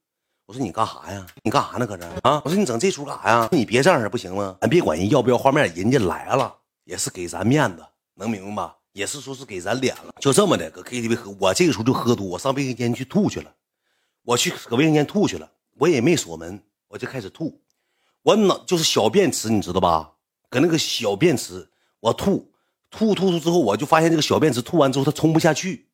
我说你干啥呀？你干啥呢？搁这啊？我说你整这出干啥呀？你别这样不行吗？咱别管人要不要画面，人家来了也是给咱面子，能明白吧？也是说是给咱脸了。就这么的，搁 KTV 喝，我这个时候就喝多，我上卫生间去吐去了。我去搁卫生间吐去了，我也没锁门，我就开始吐。我脑就是小便池，你知道吧？”搁那个小便池，我吐吐吐吐之后，我就发现这个小便池吐完之后它冲不下去，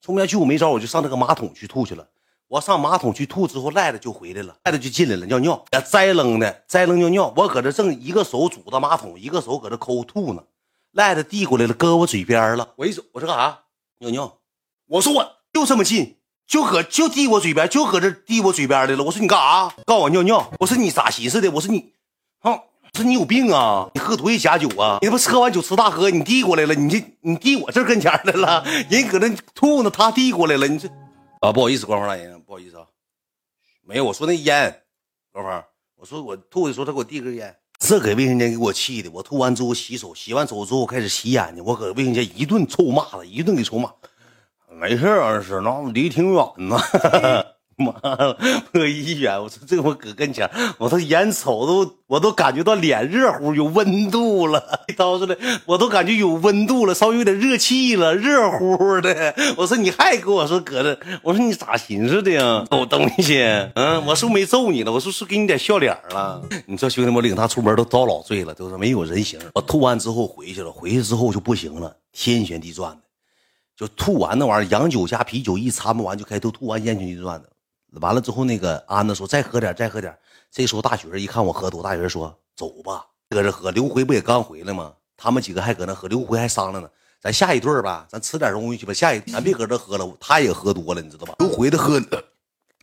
冲不下去，我没招，我就上那个马桶去吐去了。我上马桶去吐之后，赖子就回来了，赖子就进来了，尿尿，栽扔的，栽扔尿尿。我搁这正一个手拄着马桶，一个手搁这抠吐呢，赖子递过来了，搁我嘴边了。我一手，我说干啥？尿尿。我说我就这么近，就搁就递我嘴边，就搁这递我嘴边来了。我说你干啥？告我尿尿。我说你咋寻思的？我说你，哼。我说你有病啊！你喝多少假酒啊？你他妈喝完酒吃大喝，你递过来了，你这你递我这跟前来了，人搁那吐呢，他递过来了，你这啊不好意思，官方大爷，不好意思啊，没有，我说那烟，官方，我说我吐的时候他给我递根烟，这给卫生间给我气的，我吐完之后洗手，洗完手之后开始洗眼睛，我搁卫生间一顿臭骂了，一顿给臭骂，没事儿是那离挺远呢。妈了，破医院！我说这我搁跟前，我说眼瞅都，我都感觉到脸热乎，有温度了。掏出来，我都感觉有温度了，稍微有点热气了，热乎乎的。我说你还跟我说搁这，我说你咋寻思的呀？狗东西，嗯，我是不是没揍你了？我是不是给你点笑脸了。你说兄弟们领他出门都遭老罪了，都是没有人形。我吐完之后回去了，回去之后就不行了，天旋地转的，就吐完那玩意儿，洋酒加啤酒一掺不完就开吐，吐完天旋地转的。完了之后，那个安子说：“再喝点，再喝点。”这时候大学一看我喝多，大学说：“走吧，搁这喝。”刘辉不也刚回来吗？他们几个还搁那喝，刘辉还商量呢：“咱下一顿吧，咱吃点东西去吧。下一咱别搁这喝了，他也喝多了，你知道吧？”刘辉的喝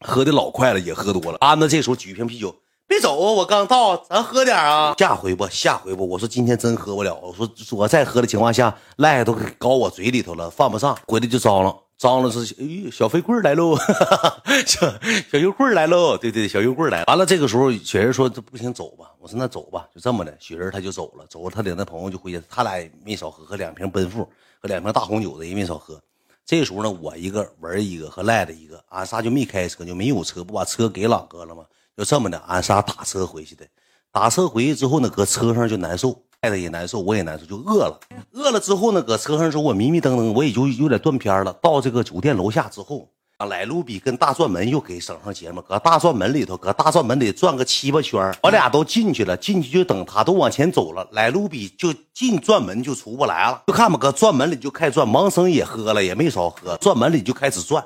喝的老快了，也喝多了。安子这时候举一瓶啤酒：“别走啊，我刚到，咱喝点啊。下回不，下回不。我说今天真喝不了。我说我再喝的情况下，赖都搞我嘴里头了，犯不上。回来就糟了。”张了是哎，小飞棍来喽，小小油棍来喽，对对，小油棍来。完了，这个时候雪人说这不行，走吧。我说那走吧，就这么的。雪人他就走了，走了，他领那朋友就回去，他俩也没少喝，喝两瓶奔富和两瓶大红酒的也没少喝。这时候呢，我一个文一个和赖的一个，俺仨就没开车，就没有车，不把车给朗哥了吗？就这么的，俺仨打车回去的。打车回去之后呢，搁车上就难受，赖的也难受，我也难受，就饿了。饿了之后呢，搁车上时候我迷迷瞪瞪，我也就有点断片了。到这个酒店楼下之后。啊，来卢比跟大转门又给省上节目，搁大转门里头，搁大转门里转个七八圈我俩都进去了，进去就等他，都往前走了。来卢比就进转门就出不来了，就看吧，搁转门里就开始转。盲僧也喝了，也没少喝，转门里就开始转。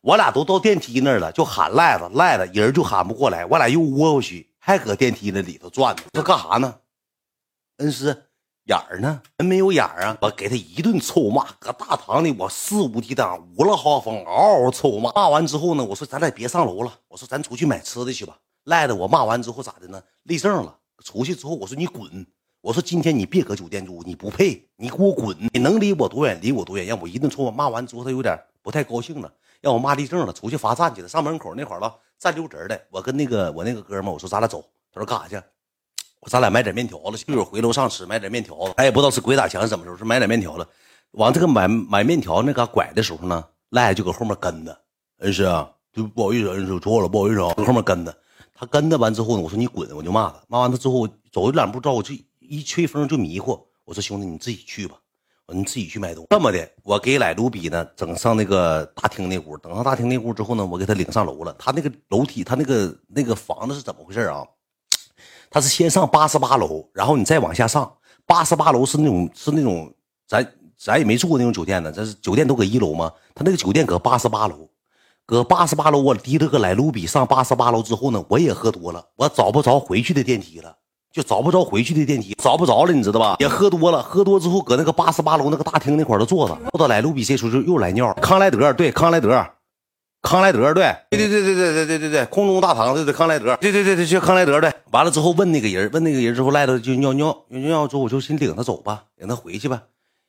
我俩都到电梯那儿了，就喊赖子赖子，人就喊不过来，我俩又窝过去，还搁电梯那里头转呢。这干啥呢？恩师。眼儿呢？人没有眼儿啊！我给他一顿臭骂，搁大堂里我肆无忌惮、无了豪风，嗷嗷臭骂。骂完之后呢，我说咱俩别上楼了，我说咱出去买吃的去吧。赖的我骂完之后咋的呢？立正了。出去之后我说你滚，我说今天你别搁酒店住，你不配，你给我滚！你能离我多远离我多远，让我一顿臭骂。骂完之后他有点不太高兴了，让我骂立正了，出去罚站去了。上门口那会儿了，站溜直的。我跟那个我那个哥们我说咱俩走，他说干啥去？我咱俩买点面条子去，一会儿回楼上吃，买点面条子。他也不知道是鬼打墙怎么着，是买点面条子。往这个买买面条那嘎拐的时候呢，赖就搁后面跟着。恩师啊，就不好意思，恩师错了，不好意思啊，搁后面跟着。他跟着完之后呢，我说你滚，我就骂他。骂完他之后，走一两步，照我就一吹风就迷糊。我说兄弟，你自己去吧，我你自己去买东西。这么的，我给来卢比呢整上那个大厅那屋，等上大厅那屋之后呢，我给他领上楼了。他那个楼梯，他那个那个房子是怎么回事啊？他是先上八十八楼，然后你再往下上。八十八楼是那种是那种，咱咱也没住过那种酒店呢。这是酒店都搁一楼吗？他那个酒店搁八十八楼，搁八十八楼。我提着个来卢比上八十八楼之后呢，我也喝多了，我找不着回去的电梯了，就找不着回去的电梯，找不着了，你知道吧？也喝多了，喝多之后搁那个八十八楼那个大厅那块儿都坐着。坐到来卢比这时候就又来尿，康莱德对康莱德。康莱德，对，对对对对对对对对对，空中大堂，对对，康莱德，对对对对，去康莱德，对，完了之后问那个人，问那个人之后，赖着就尿尿，尿尿之后我就先领他走吧，领他回去吧，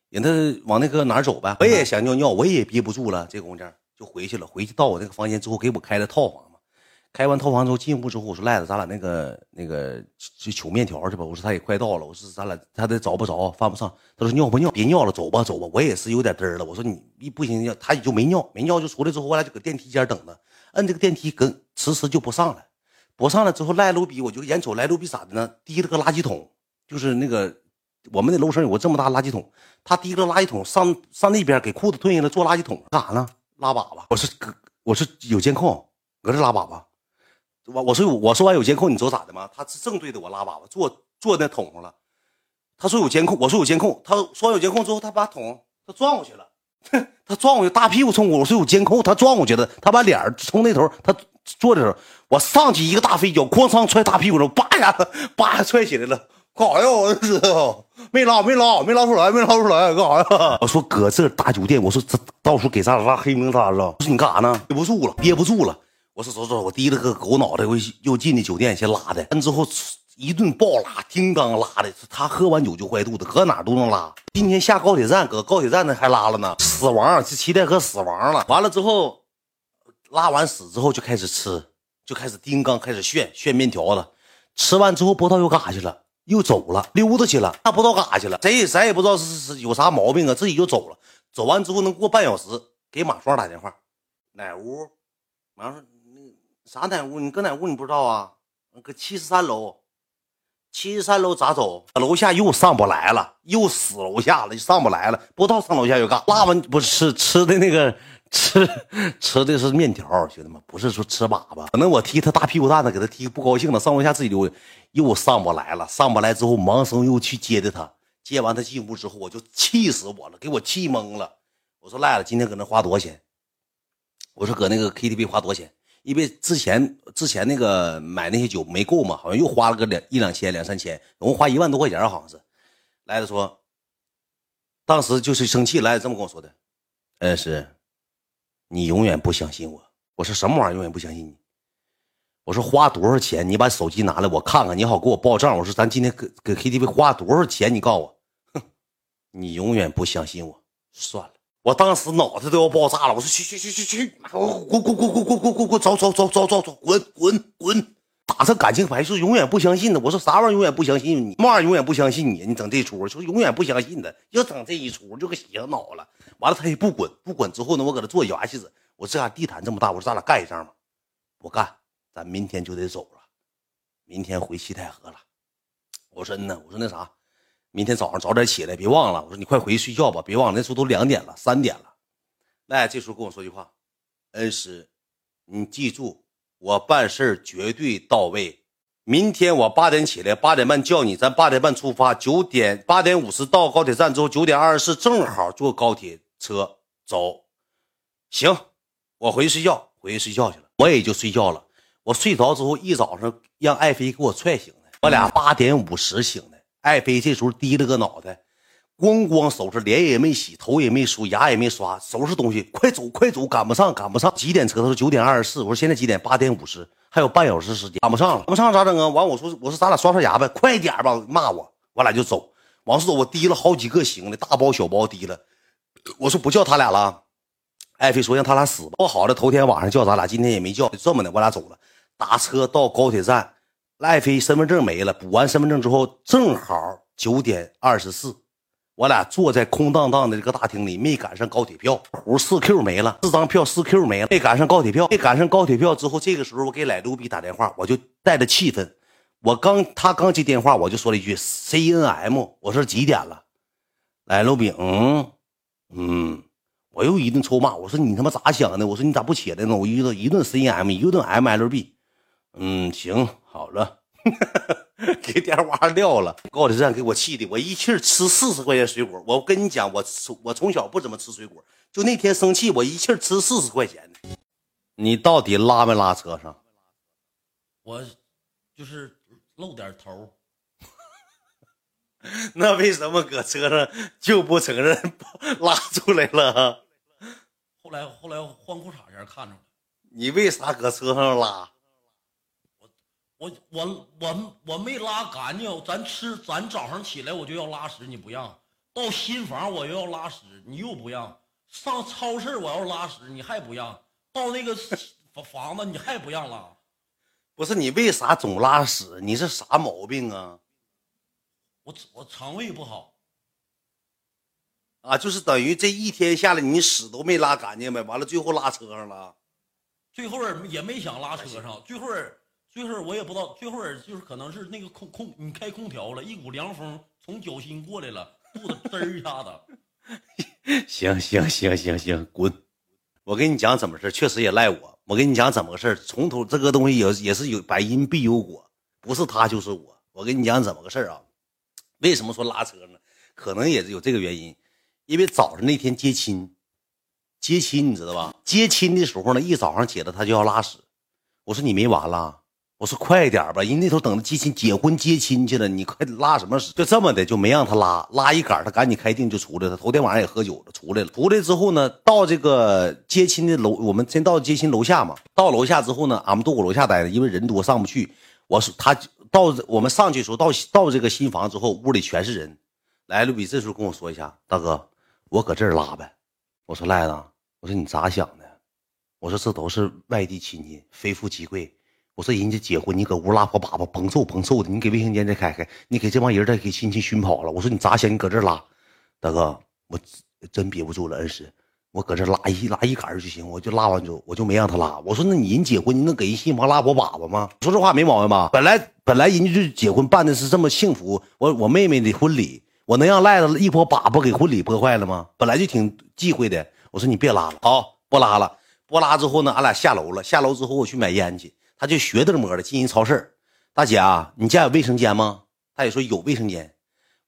领他往那个哪儿走呗，我也想尿尿，我也憋不住了，这功夫就回去了，回去到我那个房间之后，给我开了套房。开完套房之后进屋之后，我说赖子，咱俩那个那个去取面条去吧。我说他也快到了，我说咱俩他得找不着，犯不上。他说尿不尿？别尿了，走吧走吧。我也是有点嘚儿了。我说你一不行，他也就没尿，没尿就出来之后，我俩就搁电梯间等着。摁这个电梯，跟迟迟就不上来，不上来之后赖路比，我就眼瞅赖路比咋的呢？提了个垃圾桶，就是那个我们那楼上有个这么大垃圾桶，他提个垃圾桶上上那边给裤子褪下来，坐垃圾桶干啥呢？拉粑粑。我说哥，我说有监控，搁这拉粑粑。我我说我说完有监控，你知道咋的吗？他是正对着我拉粑粑，坐坐那桶上了。他说有监控，我说有监控。他说完有监控之后，他把桶他撞过去了，他撞过去，大屁股冲我。我说有监控，他撞过去了，他把脸冲那头，他坐的时候，我上去一个大飞脚，哐当踹大屁股上，叭一下子，叭踹起来了。干啥呀？我知道，没拉没拉没拉出来，没拉出来，干啥呀？我说搁这大酒店，我说这到时候给咱俩拉黑名单了。我说你干啥呢？憋不住了，憋不住了。我说走走，我提了个狗脑袋，我又进的酒店先拉的，完之后一顿暴拉，叮当拉的。他喝完酒就坏肚子，搁哪都能拉。今天下高铁站，搁高铁站那还拉了呢，死亡，这七代河死亡了。完了之后，拉完屎之后就开始吃，就开始叮当，开始炫炫面条子。吃完之后不知道又干啥去了，又走了，溜达去了，那不知道干啥去了。谁也谁也不知道是是有啥毛病啊，自己就走了。走完之后能过半小时，给马双打电话，哪屋？马上说。啥哪屋？你搁哪屋？你不知道啊？搁七十三楼，七十三楼咋走？楼下又上不来了，又死楼下了，上不来了。不知道上楼下又干拉完不是吃吃的那个吃 吃的是面条，兄弟们不是说吃粑粑。可能我踢他大屁股蛋子，给他踢不高兴了，上楼下自己溜，又上不来了。上不来之后，盲僧又去接的他，接完他进屋之后，我就气死我了，给我气懵了。我说赖了，今天搁那花多少钱？我说搁那个 KTV 花多少钱？因为之前之前那个买那些酒没够嘛，好像又花了个两一两千两三千，总共花一万多块钱，好像是。来了说，当时就是生气，来这么跟我说的，恩师，你永远不相信我。我说什么玩意儿永远不相信你？我说花多少钱？你把手机拿来我看看，你好给我报账。我说咱今天搁搁 KTV 花多少钱？你告诉我。哼，你永远不相信我，算了。我当时脑子都要爆炸了，我说去去去去去，滚滚滚滚滚滚滚滚，走走走走走走，滚滚滚，打上感情牌，说永远不相信的。我说啥玩意儿永远不相信你？嘛玩意永远不相信你？你整这出，说永远不相信的，又整这一出，就给洗上脑了。完了他也不滚，不滚之后呢，我搁这做牙气子。我这下地毯这么大，我说咱俩干一仗吧。我干，咱明天就得走了，明天回西太河了。我说呢，我说那啥，明天早上早点起来，别忘了。我说你快回去睡觉吧，别忘了那时候都两点了，三点了。来，这时候跟我说句话，恩师，你记住，我办事绝对到位。明天我八点起来，八点半叫你，咱八点半出发，九点八点五十到高铁站之后，九点二十四正好坐高铁车走。行，我回去睡觉，回去睡觉去了，我也就睡觉了。我睡着之后，一早上让爱妃给我踹醒的，我俩八点五十醒的。爱妃这时候低了个脑袋。咣咣收拾，脸也没洗，头也没梳，牙也没刷，收拾东西，快走快走，赶不上赶不上。几点车？他说九点二十四。我说现在几点？八点五十，还有半小时时间，赶不上了，赶不上咋整啊？完我说我说咱俩刷刷牙呗，快点吧，骂我，我俩就走，往出走。我提了好几个行李，大包小包提了。我说不叫他俩了，艾飞说让他俩死吧。说好了，头天晚上叫咱俩，今天也没叫，就这么的，我俩走了。打车到高铁站，爱飞身份证没了，补完身份证之后，正好九点二十四。我俩坐在空荡荡的这个大厅里，没赶上高铁票，胡四 Q 没了，四张票四 Q 没了，没赶上高铁票，没赶上高铁票之后，这个时候我给来卢比打电话，我就带着气氛，我刚他刚接电话，我就说了一句 C N M，我说几点了？来卢比，嗯，我又一顿臭骂，我说你他妈咋想的？我说你咋不起来呢？我一顿一顿 C N M，一顿 M L B，嗯，行，好了。给电话撂了，高铁站给我气的，我一气吃四十块钱水果。我跟你讲，我从我从小不怎么吃水果，就那天生气，我一气吃四十块钱。你到底拉没拉车上？我就是露点头。那为什么搁车上就不承认拉出来了？后来后来换裤衩前看着了。你为啥搁车上拉？我我我我没拉干净，咱吃咱早上起来我就要拉屎，你不让到新房我又要拉屎，你又不让上超市我要拉屎，你还不让到那个房子你还不让拉，不是你为啥总拉屎？你是啥毛病啊？我我肠胃不好啊，就是等于这一天下来你屎都没拉干净呗，完了最后拉车上了，最后也没想拉车上，最后。最后我也不知道，最后就是可能是那个空空，你开空调了，一股凉风从脚心过来了，肚子嘚一下子。行行行行行，滚！我跟你讲怎么事确实也赖我。我跟你讲怎么个事从头这个东西也也是有百因必有果，不是他就是我。我跟你讲怎么个事啊？为什么说拉车呢？可能也是有这个原因，因为早上那天接亲，接亲你知道吧？接亲的时候呢，一早上起来他就要拉屎。我说你没完了。我说快点吧，人那头等着接亲、结婚、接亲去了，你快拉什么屎？就这么的，就没让他拉，拉一杆他赶紧开腚就出来了。头天晚上也喝酒了，出来了。出来之后呢，到这个接亲的楼，我们先到接亲楼下嘛。到楼下之后呢，俺们都搁楼下待着，因为人多上不去。我说他到我们上去的时候，到到这个新房之后，屋里全是人。来，卢比这时候跟我说一下，大哥，我搁这儿拉呗。我说赖子，我说你咋想的？我说这都是外地亲戚，非富即贵。我说人家结婚，你搁屋拉破粑粑，甭臭甭臭的。你给卫生间再开开，你给这帮人再给亲戚熏跑了。我说你咋想？你搁这拉，大哥，我真憋不住了，恩师，我搁这拉一拉一杆就行，我就拉完之后，我就没让他拉。我说那你人结婚，你能给人新房拉破粑粑吗？说实话没毛病吧？本来本来人家就结婚办的是这么幸福，我我妹妹的婚礼，我能让赖子一泼粑粑给婚礼破坏了吗？本来就挺忌讳的。我说你别拉了，好不拉了，不拉之后呢，俺俩下楼了。下楼之后我去买烟去。他就学着摸的进人超市，大姐啊，你家有卫生间吗？大姐说有卫生间，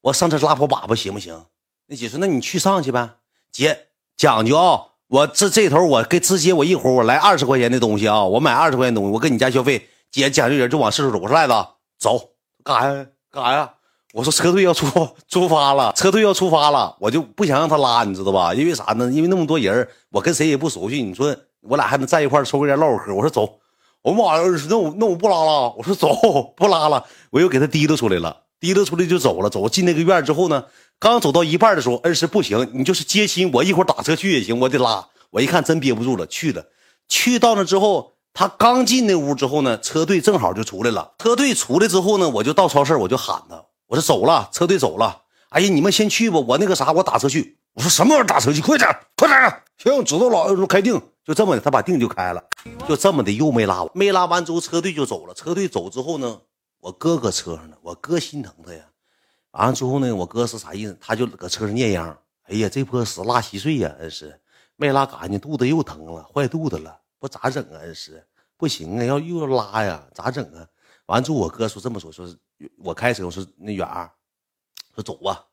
我上这拉破粑粑行不行？那姐说那你去上去呗。姐讲究啊，我这这头我给直接我一会儿我来二十块钱的东西啊，我买二十块钱东西，我跟你家消费。姐讲究人就往四处走，我说赖子走干啥呀？干啥呀？我说车队要出 出发了，车队要出发了，我就不想让他拉，你知道吧？因为啥呢？因为那么多人，我跟谁也不熟悉，你说我俩还能在一块抽根烟唠会嗑。我说走。我妈呀！那我那我不拉了。我说走，不拉了。我又给他提溜出来了，提溜出来就走了。走进那个院之后呢，刚走到一半的时候，恩师不行，你就是接亲，我一会儿打车去也行，我得拉。我一看真憋不住了，去了。去到那之后，他刚进那屋之后呢，车队正好就出来了。车队出来之后呢，我就到超市，我就喊他，我说走了，车队走了。哎呀，你们先去吧，我那个啥，我打车去。我说什么玩意儿打车去？快点，快点！行，知道了，开定，就这么的，他把腚就开了，就这么的又没拉完，没拉完之后车队就走了。车队走之后呢，我哥搁车上呢，我哥心疼他呀。完了之后呢，我哥是啥意思？他就搁车上念秧。哎呀，这泼屎拉稀碎呀，恩师没拉干净，肚子又疼了，坏肚子了，不咋整啊？恩师不行啊，要又要拉呀，咋整啊？完了之后我哥说这么说，说我开车，我说那远儿，说走吧。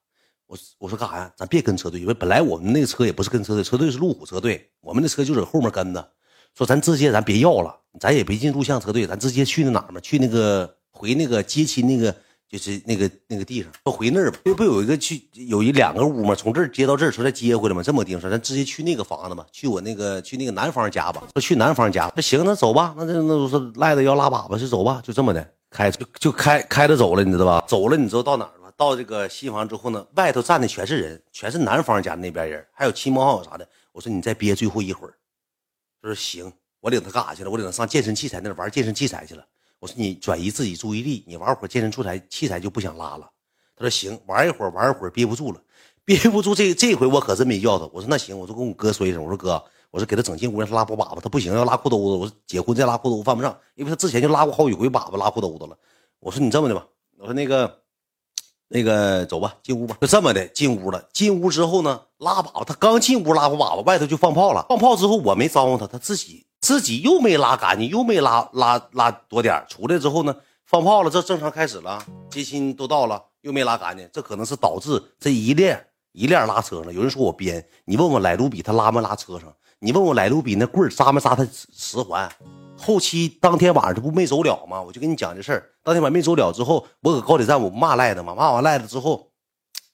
我我说干啥呀？咱别跟车队，因为本来我们那个车也不是跟车队，车队是路虎车队，我们的车就在后面跟着。说咱直接咱别要了，咱也别进录像车队，咱直接去那哪儿嘛？去那个回那个接亲那个，就是那个那个地方，说回那儿吧。这不有一个去有一两个屋嘛？从这儿接到这儿，说再接回来嘛？这么定说，咱直接去那个房子嘛，去我那个去那个男方家吧。说去男方家，那行，那走吧。那那那都是赖的要拉粑粑，就走吧。就这么的开就就开开着走了，你知道吧？走了，你知道到哪儿？到这个新房之后呢，外头站的全是人，全是男方家那边人，还有亲朋好友啥的。我说你再憋最后一会儿，他说行，我领他干啥去了？我领他上健身器材那玩健身器材去了。我说你转移自己注意力，你玩会儿健身器材，器材就不想拉了。他说行，玩一会儿，玩一会儿憋不住了，憋不住这这回我可真没叫他。我说那行，我就跟我哥说一声，我说哥，我说给他整进屋让他拉波粑粑，他不行要拉裤兜子。我说结婚再拉裤兜犯不上，因为他之前就拉过好几回粑粑拉裤兜子了。我说你这么的吧，我说那个。那个走吧，进屋吧，就这么的进屋了。进屋之后呢，拉粑粑，他刚进屋拉过粑粑，外头就放炮了。放炮之后，我没招呼他，他自己自己又没拉干净，又没拉拉拉多点出来之后呢，放炮了，这正常开始了，接亲都到了，又没拉干净，这可能是导致这一链一链拉车上。有人说我编，你问问莱卢比他拉没拉车上？你问问莱卢比那棍扎没扎他十环？后期当天晚上这不没走了吗？我就跟你讲这事儿。当天晚上没走了之后，我搁高铁站我骂赖子嘛，骂完赖了之后，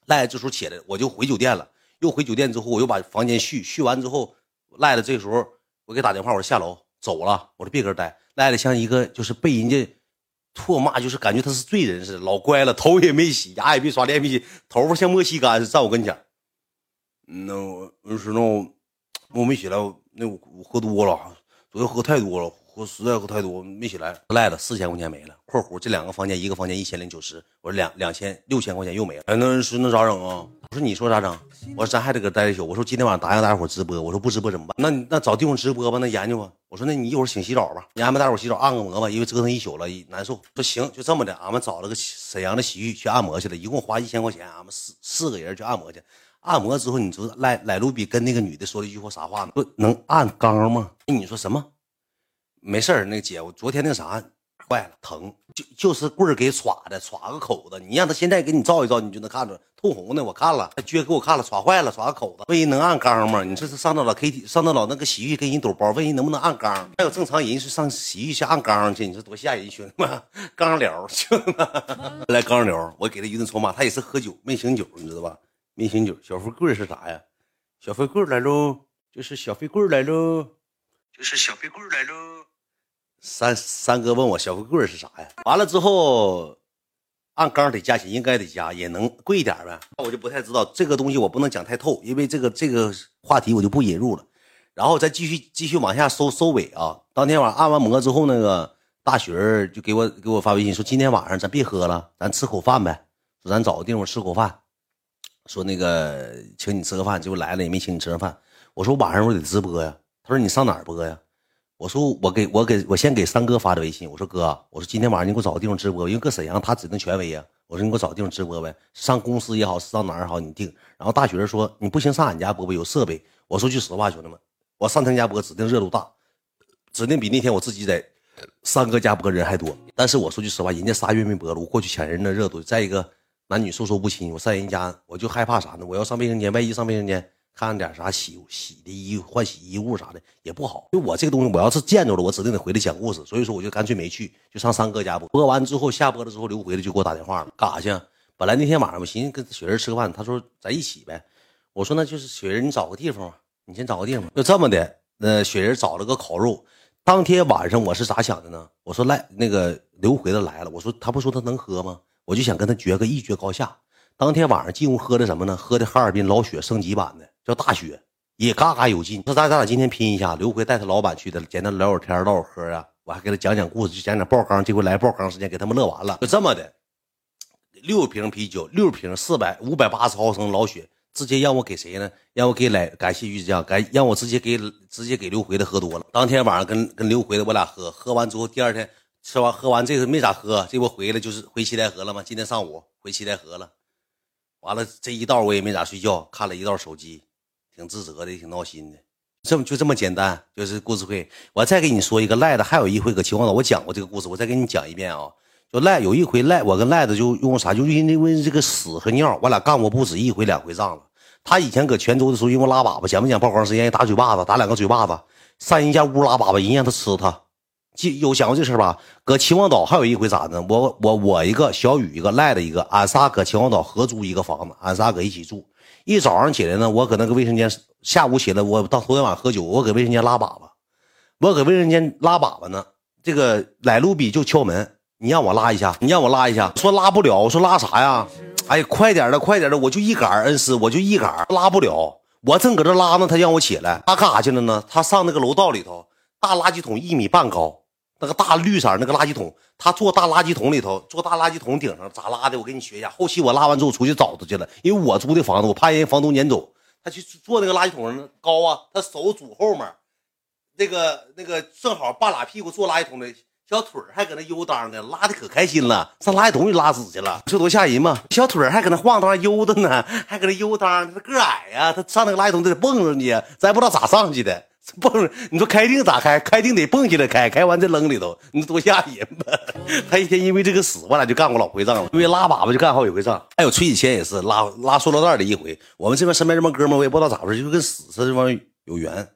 赖子这时候起来，我就回酒店了。又回酒店之后，我又把房间续续完之后，赖子这时候我给打电话，我说下楼走了，我说别搁这待。赖子像一个就是被人家唾骂，就是感觉他是罪人似的，老乖了，头也没洗，牙也没刷，脸没洗，头发像莫西干似的，站我跟前。那我说那我没起来，那我我喝多了，昨天喝太多了。我实在喝太多，没起来，赖了四千块钱没了。括弧这两个房间，一个房间一千零九十，我说两两千六千块钱又没了。哎，那是那咋整啊？我说你说咋整？我说咱还得搁待一宿。我说今天晚上答应大家伙直播。我说不直播怎么办？那那找地方直播吧，那研究吧。我说那你一会儿请洗澡吧，你安排大伙洗澡按个摩吧，因为折腾一宿了难受。说行，就这么的，俺们找了个沈阳的洗浴去按摩去了，一共花一千块钱，俺们四四个人去按摩去。按摩之后，你知道赖赖卢比跟那个女的说了一句话啥话呢？说能按缸吗？你说什么？没事儿，那个姐，我昨天那啥坏了，疼，就就是棍儿给耍的，耍个口子。你让他现在给你照一照，你就能看出来，通红的。我看了，他撅给我看了，耍坏了，耍个口子。问人能按缸吗？你这是上到了 K T，上到了那个洗浴，给人抖包，问人能不能按缸？还有正常人是上洗浴去按缸去，你说多吓人，兄弟们，缸聊，兄弟们，来缸聊，我给他一顿臭骂，他也是喝酒没醒酒，你知道吧？没醒酒。小富贵是啥呀？小飞贵来喽，就是小飞贵来喽，就是小飞贵来喽。三三哥问我小富贵是啥呀？完了之后，按缸得加钱，应该得加，也能贵一点呗。那我就不太知道这个东西，我不能讲太透，因为这个这个话题我就不引入了。然后再继续继续往下收收尾啊。当天晚上按完摩之后，那个大雪儿就给我给我发微信说，今天晚上咱别喝了，咱吃口饭呗。说咱找个地方吃口饭，说那个请你吃个饭，结果来了也没请你吃上饭。我说晚上我得直播呀。他说你上哪儿播呀？我说我给我给我先给三哥发的微信，我说哥，我说今天晚上你给我找个地方直播，因为搁沈阳他指定权威呀。我说你给我找个地方直播呗，上公司也好，上哪儿也好，你定。然后大学说你不行上俺家播播，有设备。我说句实话，兄弟们，我上他家播指定热度大，指定比那天我自己在三哥家播人还多。但是我说句实话，人家仨月没播了，我过去抢人的热度。再一个，男女授受不亲，我上人家我就害怕啥呢？我要上卫生间，万一上卫生间。看点啥洗洗的衣换洗衣物啥的也不好，就我这个东西，我要是见着了，我指定得回来讲故事。所以说，我就干脆没去，就上三哥家播。播完之后下播了之后，刘回来就给我打电话了，干啥去？本来那天晚上我寻思跟雪人吃个饭，他说咱一起呗。我说那就是雪人，你找个地方，你先找个地方。就这么的，那雪人找了个烤肉。当天晚上我是咋想的呢？我说来那个刘回的来了，我说他不说他能喝吗？我就想跟他决个一决高下。当天晚上进屋喝的什么呢？喝的哈尔滨老雪升级版的。叫大雪，也嘎嘎有劲。说咱咱俩今天拼一下，刘辉带他老板去的，简单聊会天唠会嗑啊，我还给他讲讲故事，就讲讲爆缸。这回来爆缸时间，给他们乐完了。就这么的，六瓶啤酒，六瓶四百五百八十毫升老雪，直接让我给谁呢？让我给来感谢于酱，感让我直接给直接给刘辉的喝多了。当天晚上跟跟刘辉的我俩喝，喝完之后第二天吃完喝完这个没咋喝，这不回来就是回七台河了吗？今天上午回七台河了。完了这一道我也没咋睡觉，看了一道手机，挺自责的，挺闹心的。这么就这么简单，就是故事会。我再给你说一个赖的，还有一回搁秦皇岛我讲过这个故事，我再给你讲一遍啊。就赖有一回赖我跟赖子就用啥，就因为这个屎和尿，我俩干过不止一回两回仗了。他以前搁泉州的时候，因为拉粑粑，讲不讲曝光时间？打嘴巴子，打两个嘴巴子，上人家屋拉粑粑，人让他吃他。记有讲过这事吧？搁秦皇岛还有一回咋的？我我我一个小雨一个赖的一个，俺仨搁秦皇岛合租一个房子，俺仨搁一起住。一早上起来呢，我搁那个卫生间，下午起来我到头天晚上喝酒，我搁卫生间拉粑粑，我搁卫生间拉粑粑呢。这个来路比就敲门，你让我拉一下，你让我拉一下，说拉不了，我说拉啥呀？哎，快点的，快点的，我就一杆恩师，我就一杆拉不了。我正搁这拉呢，他让我起来，他干啥去了呢？他上那个楼道里头，大垃圾桶一米半高。那个大绿色那个垃圾桶，他坐大垃圾桶里头，坐大垃圾桶顶上咋拉的？我给你学一下。后期我拉完之后出去找他去了，因为我租的房子，我怕人房东撵走。他去坐那个垃圾桶上高啊，他手拄后面，那个那个正好半拉屁股坐垃圾桶的小腿还搁那悠当呢，拉的可开心了，上垃圾桶里拉屎去了，这多吓人嘛！小腿还搁那晃荡悠的呢，还搁那悠当，他个矮呀，他上那个垃圾桶得蹦上去，咱不知道咋上去的。蹦，你说开腚咋开？开腚得蹦起来开，开完再扔里头，你多吓人吧！他一天因为这个死，我俩就干过老回仗了。因为拉粑粑就干好几回仗，还有崔以谦也是拉拉塑料袋的一回。我们这边身边这帮哥们，我也不知道咋回事，就跟死似的，这帮有缘。